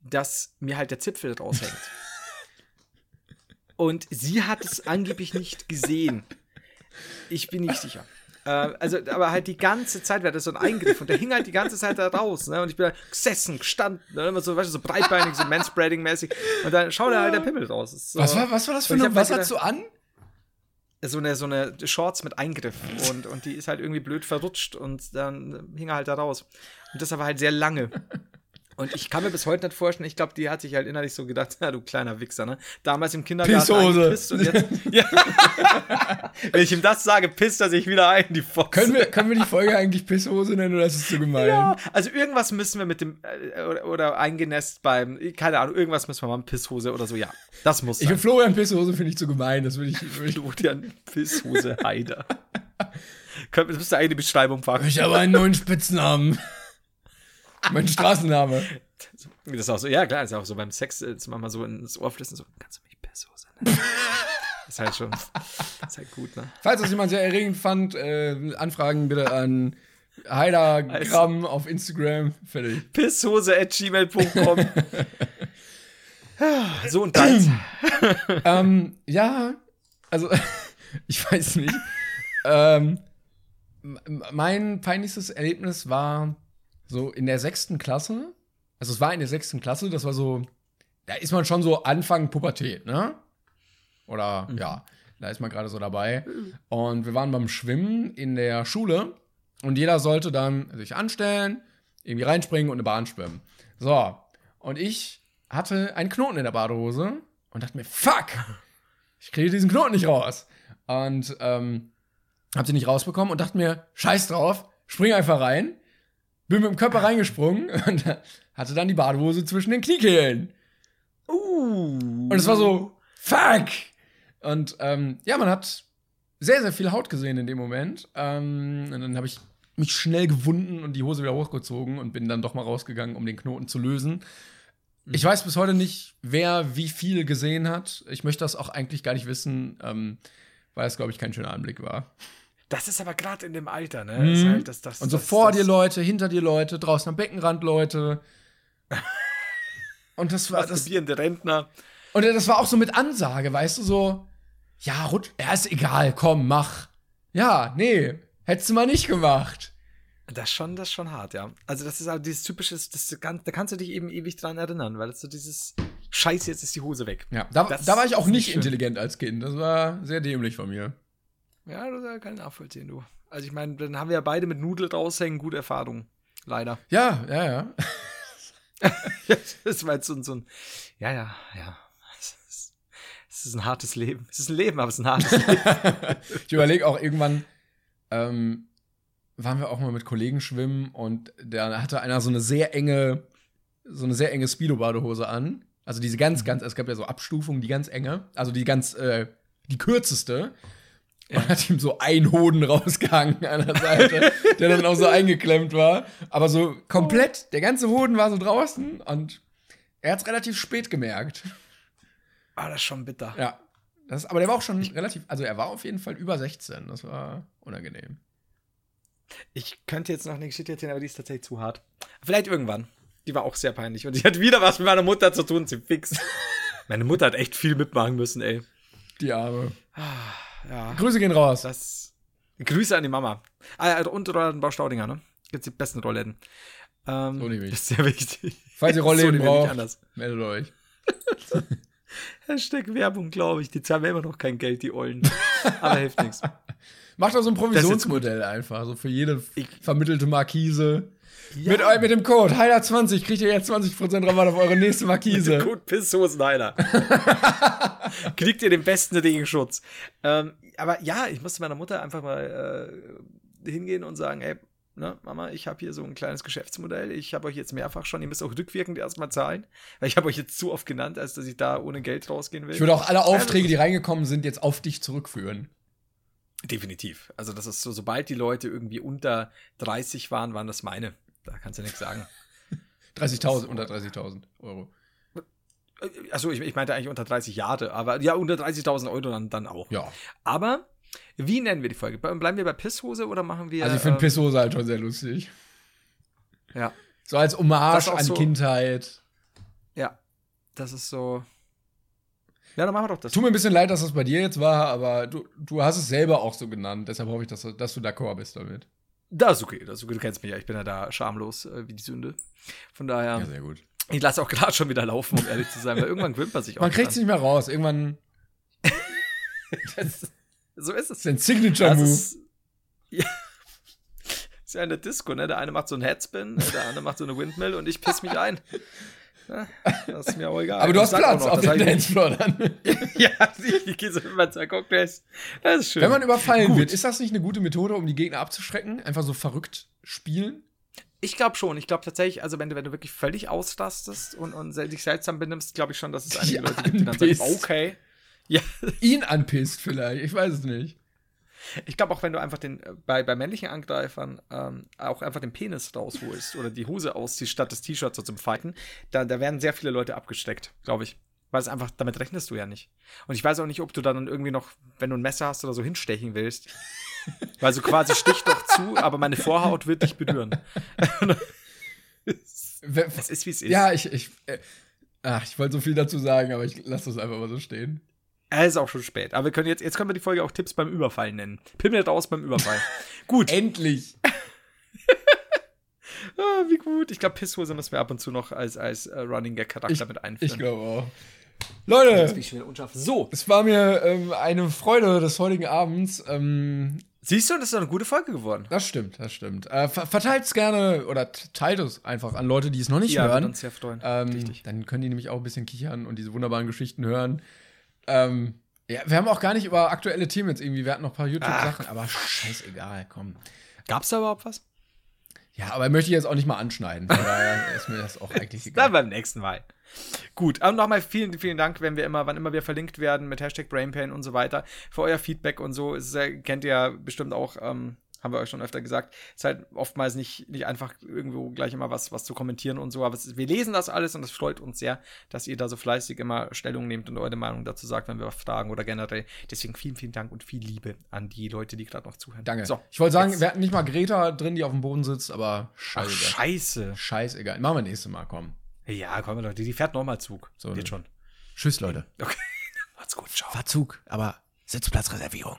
dass mir halt der Zipfel raushängt. Und sie hat es angeblich nicht gesehen. Ich bin nicht sicher. Äh, also, aber halt die ganze Zeit war das so ein Eingriff und der hing halt die ganze Zeit da raus. Ne? Und ich bin da gesessen, gestanden, ne? immer so, weißt du, so breitbeinig, so Manspreading-mäßig. Und dann schaut er halt der Pimmel raus. So, Was war, was war das für eine, was hast du an? so eine, so eine Shorts mit Eingriff und, und die ist halt irgendwie blöd verrutscht und dann hing er halt da raus. Und das aber halt sehr lange. Und ich kann mir bis heute nicht vorstellen, ich glaube, die hat sich halt innerlich so gedacht, ja, du kleiner Wichser, ne? Damals im Kindergarten Pisshose. und jetzt. ja. Wenn ich ihm das sage, pisst er sich wieder ein, die Fox. Können wir, können wir die Folge eigentlich Pisshose nennen oder ist es zu gemein? Ja, also irgendwas müssen wir mit dem, äh, oder, oder eingenässt beim, keine Ahnung, irgendwas müssen wir mal mit Pisshose oder so, ja. Das muss Ich sein. finde Florian Pisshose finde ich zu gemein. Das würde ich, würd ich Florian Pisshose Heider. Das müsste eigentlich die Beschreibung packen. Ich habe einen neuen Spitznamen. Mein Straßenname. Das ist auch so, ja klar, ist auch so beim Sex, äh, ist manchmal so ins Ohr flüstern, so, kannst du mich Pisshose nennen? ist halt schon, ist halt gut, ne? Falls das jemand sehr erregend fand, äh, Anfragen bitte an Heidagramm auf Instagram. Fertig. Pisshose at gmail.com. so und deins. ähm, ja, also ich weiß nicht. ähm, mein peinlichstes Erlebnis war so in der sechsten Klasse. Also es war in der sechsten Klasse, das war so, da ist man schon so Anfang Pubertät, ne? Oder ja, da ist man gerade so dabei. Und wir waren beim Schwimmen in der Schule und jeder sollte dann sich anstellen, irgendwie reinspringen und eine Bahn schwimmen. So, und ich hatte einen Knoten in der Badehose und dachte mir, fuck, ich kriege diesen Knoten nicht raus. Und ähm, hab sie nicht rausbekommen und dachte mir, scheiß drauf, spring einfach rein. Bin mit dem Körper reingesprungen und hatte dann die Badehose zwischen den Kniekehlen. Uh. Und es war so, fuck! Und ähm, ja, man hat sehr, sehr viel Haut gesehen in dem Moment. Ähm, und dann habe ich mich schnell gewunden und die Hose wieder hochgezogen und bin dann doch mal rausgegangen, um den Knoten zu lösen. Ich weiß bis heute nicht, wer wie viel gesehen hat. Ich möchte das auch eigentlich gar nicht wissen, ähm, weil es, glaube ich, kein schöner Anblick war. Das ist aber gerade in dem Alter, ne? Ist halt das, das, Und so das, vor dir Leute, hinter dir Leute, draußen am Beckenrand Leute. Und das war das, Rentner. Und das war auch so mit Ansage, weißt du, so, ja, rutsch, ja, ist egal, komm, mach. Ja, nee, hättest du mal nicht gemacht. Das ist schon, das ist schon hart, ja. Also das ist auch dieses typische, das, da kannst du dich eben ewig dran erinnern, weil das so dieses Scheiße, jetzt ist die Hose weg. Ja, da, da war ich auch nicht schön. intelligent als Kind. Das war sehr dämlich von mir. Ja, das kann ich nachvollziehen, du. Also ich meine, dann haben wir ja beide mit Nudel raushängen gute Erfahrungen. Leider. Ja, ja, ja. das war jetzt so, ein- so ein, ja, ja, ja. Es ist, es ist ein hartes Leben. Es ist ein Leben, aber es ist ein hartes Leben. Ich überlege auch irgendwann, ähm, waren wir auch mal mit Kollegen schwimmen und da hatte einer so eine sehr enge, so eine sehr enge Speedo-Badehose an. Also diese ganz, ganz, es gab ja so Abstufungen, die ganz enge, also die ganz, äh, die kürzeste. Und hat ihm so ein Hoden rausgehangen an der Seite, der dann auch so eingeklemmt war. Aber so komplett, der ganze Hoden war so draußen und er hat es relativ spät gemerkt. Ah, das ist schon bitter. Ja. Das, aber der war auch schon relativ, also er war auf jeden Fall über 16. Das war unangenehm. Ich könnte jetzt noch eine Geschichte erzählen, aber die ist tatsächlich zu hart. Vielleicht irgendwann. Die war auch sehr peinlich. Und die hat wieder was mit meiner Mutter zu tun, sie fix. Meine Mutter hat echt viel mitmachen müssen, ey. Die Arme. Ja. Grüße gehen raus. Das. Grüße an die Mama. Ah, ja, und Rollläden Staudinger, ne? Gibt's die besten Rollläden. Ähm, So nämlich. Das ist sehr wichtig. Falls ihr So Rollläden nicht braucht, anders. meldet euch. Hashtag Werbung, glaube ich. Die zahlen mir immer noch kein Geld, die Ollen. Aber hilft nichts. Macht doch so ein Provisionsmodell einfach. So für jede Ich- vermittelte Markise. Mit, eu- mit dem Code HEIDA20 kriegt ihr jetzt 20% Rabatt auf eure nächste Markise. Gut, Pisshosen, Alter. Kriegt ihr den besten Regenschutz. Ähm, aber ja, ich musste meiner Mutter einfach mal äh, hingehen und sagen, ey, ne, Mama, ich habe hier so ein kleines Geschäftsmodell. Ich habe euch jetzt mehrfach schon, ihr müsst auch rückwirkend erstmal zahlen. Weil ich habe euch jetzt zu oft genannt, als dass ich da ohne Geld rausgehen will. Ich würde auch alle Aufträge, die reingekommen sind, jetzt auf dich zurückführen. Definitiv. Also das ist so, sobald die Leute irgendwie unter 30 waren, waren das meine. Da kannst du nichts sagen. 30.000, unter 30.000 Euro. Achso, ich, ich meinte eigentlich unter 30 Jahre, aber ja, unter 30.000 Euro dann, dann auch. Ja. Aber wie nennen wir die Folge? Be- Bleiben wir bei Pisshose oder machen wir. Also ich finde ähm, Pisshose halt schon sehr lustig. Ja, So als Hommage an so- Kindheit. ja. Das ist so. Ja, dann machen wir doch das. Tut mir ein bisschen leid, dass das bei dir jetzt war, aber du, du hast es selber auch so genannt. Deshalb hoffe ich, dass, du- dass du d'accord bist damit. Das ist okay, das ist okay. Du kennst mich ja, ich bin ja da schamlos äh, wie die Sünde. Von daher, Ja, sehr gut. ich lasse auch gerade schon wieder laufen, um ehrlich zu sein, weil irgendwann gewöhnt man sich auch. Man kriegt es nicht mehr raus. Irgendwann Das- So ist es. ist ein Signature Das Move. ist, ja. ist ja eine Disco, ne? Der eine macht so einen Headspin, der andere macht so eine Windmill und ich piss mich ein. Das ist mir auch egal. Aber du hast Platz auch noch, auf dem Dancefloor dann. Ja, ich, ich gehe so immer zwei Cocktails. Das ist schön. Wenn man überfallen Gut. wird, ist das nicht eine gute Methode, um die Gegner abzuschrecken? Einfach so verrückt spielen? Ich glaube schon. Ich glaube tatsächlich, also wenn du, wenn du wirklich völlig ausrastest und, und dich seltsam benimmst, glaube ich schon, dass es einige Ja, Leute gibt, die dann sagen, okay. Ja, Ihn anpisst vielleicht, ich weiß es nicht. Ich glaube auch, wenn du einfach den, äh, bei, bei männlichen Angreifern ähm, auch einfach den Penis rausholst oder die Hose ausziehst, statt des T-Shirts so zum Fighten, da, da werden sehr viele Leute abgesteckt, glaube ich. Weil es einfach, damit rechnest du ja nicht. Und ich weiß auch nicht, ob du dann irgendwie noch, wenn du ein Messer hast oder so, hinstechen willst. Weil so quasi stich doch zu, aber meine Vorhaut wird dich berühren. Es ist, wie es ist. Ja, ich, ich, äh, ach, ich wollte so viel dazu sagen, aber ich lasse das einfach mal so stehen. Es ist auch schon spät. Aber wir können jetzt, jetzt können wir die Folge auch Tipps beim Überfall nennen. Pimmelt raus beim Überfall. gut. Endlich! Ah, wie gut. Ich glaube, Pisshose müssen wir ab und zu noch als, als äh, Running Gag Charakter Ich, mit einführen. ich glaube auch. Leute. So. es war mir ähm, eine Freude des heutigen Abends. Ähm, Siehst du, das ist doch eine gute Folge geworden. das stimmt, das stimmt. Äh, ver verteilt es gerne oder teilt es einfach an Leute, die es noch nicht Ja, hören. würde uns sehr freuen. Ähm, Richtig. dann können die nämlich auch ein bisschen kichern und diese wunderbaren Geschichten hören. Ähm, ja, wir haben auch gar nicht über aktuelle Themen jetzt irgendwie. Wir hatten noch ein paar YouTube-Sachen, aber scheißegal, komm. Gab's da überhaupt was? Ja, aber möchte ich jetzt auch nicht mal anschneiden. Von daher ist mir das auch eigentlich Dann egal. beim nächsten Mal. Gut, aber nochmal vielen, vielen Dank, wenn wir immer, wann immer wir verlinkt werden mit Hashtag Brainpain und so weiter, für euer Feedback und so. Ist, ja- kennt ihr ja bestimmt auch, ähm, haben wir euch schon öfter gesagt, ist halt oftmals nicht, nicht einfach irgendwo gleich immer was, was zu kommentieren und so, aber es, wir lesen das alles und es freut uns sehr, dass ihr da so fleißig immer Stellung nehmt und eure Meinung dazu sagt, wenn wir was fragen oder generell. Deswegen vielen, vielen Dank und viel Liebe an die Leute, die gerade noch zuhören. Danke. So, ich wollte sagen, jetzt- wir hatten nicht mal Greta drin, die auf dem Boden sitzt, aber Ach, scheiße. scheiße. Scheißegal. Machen wir nächstes Mal, komm. Ja, komm, Leute, die fährt nochmal Zug. So, Wird ne. schon. Tschüss, Leute. Okay. Macht's gut, ciao. War Zug, aber Sitzplatzreservierung.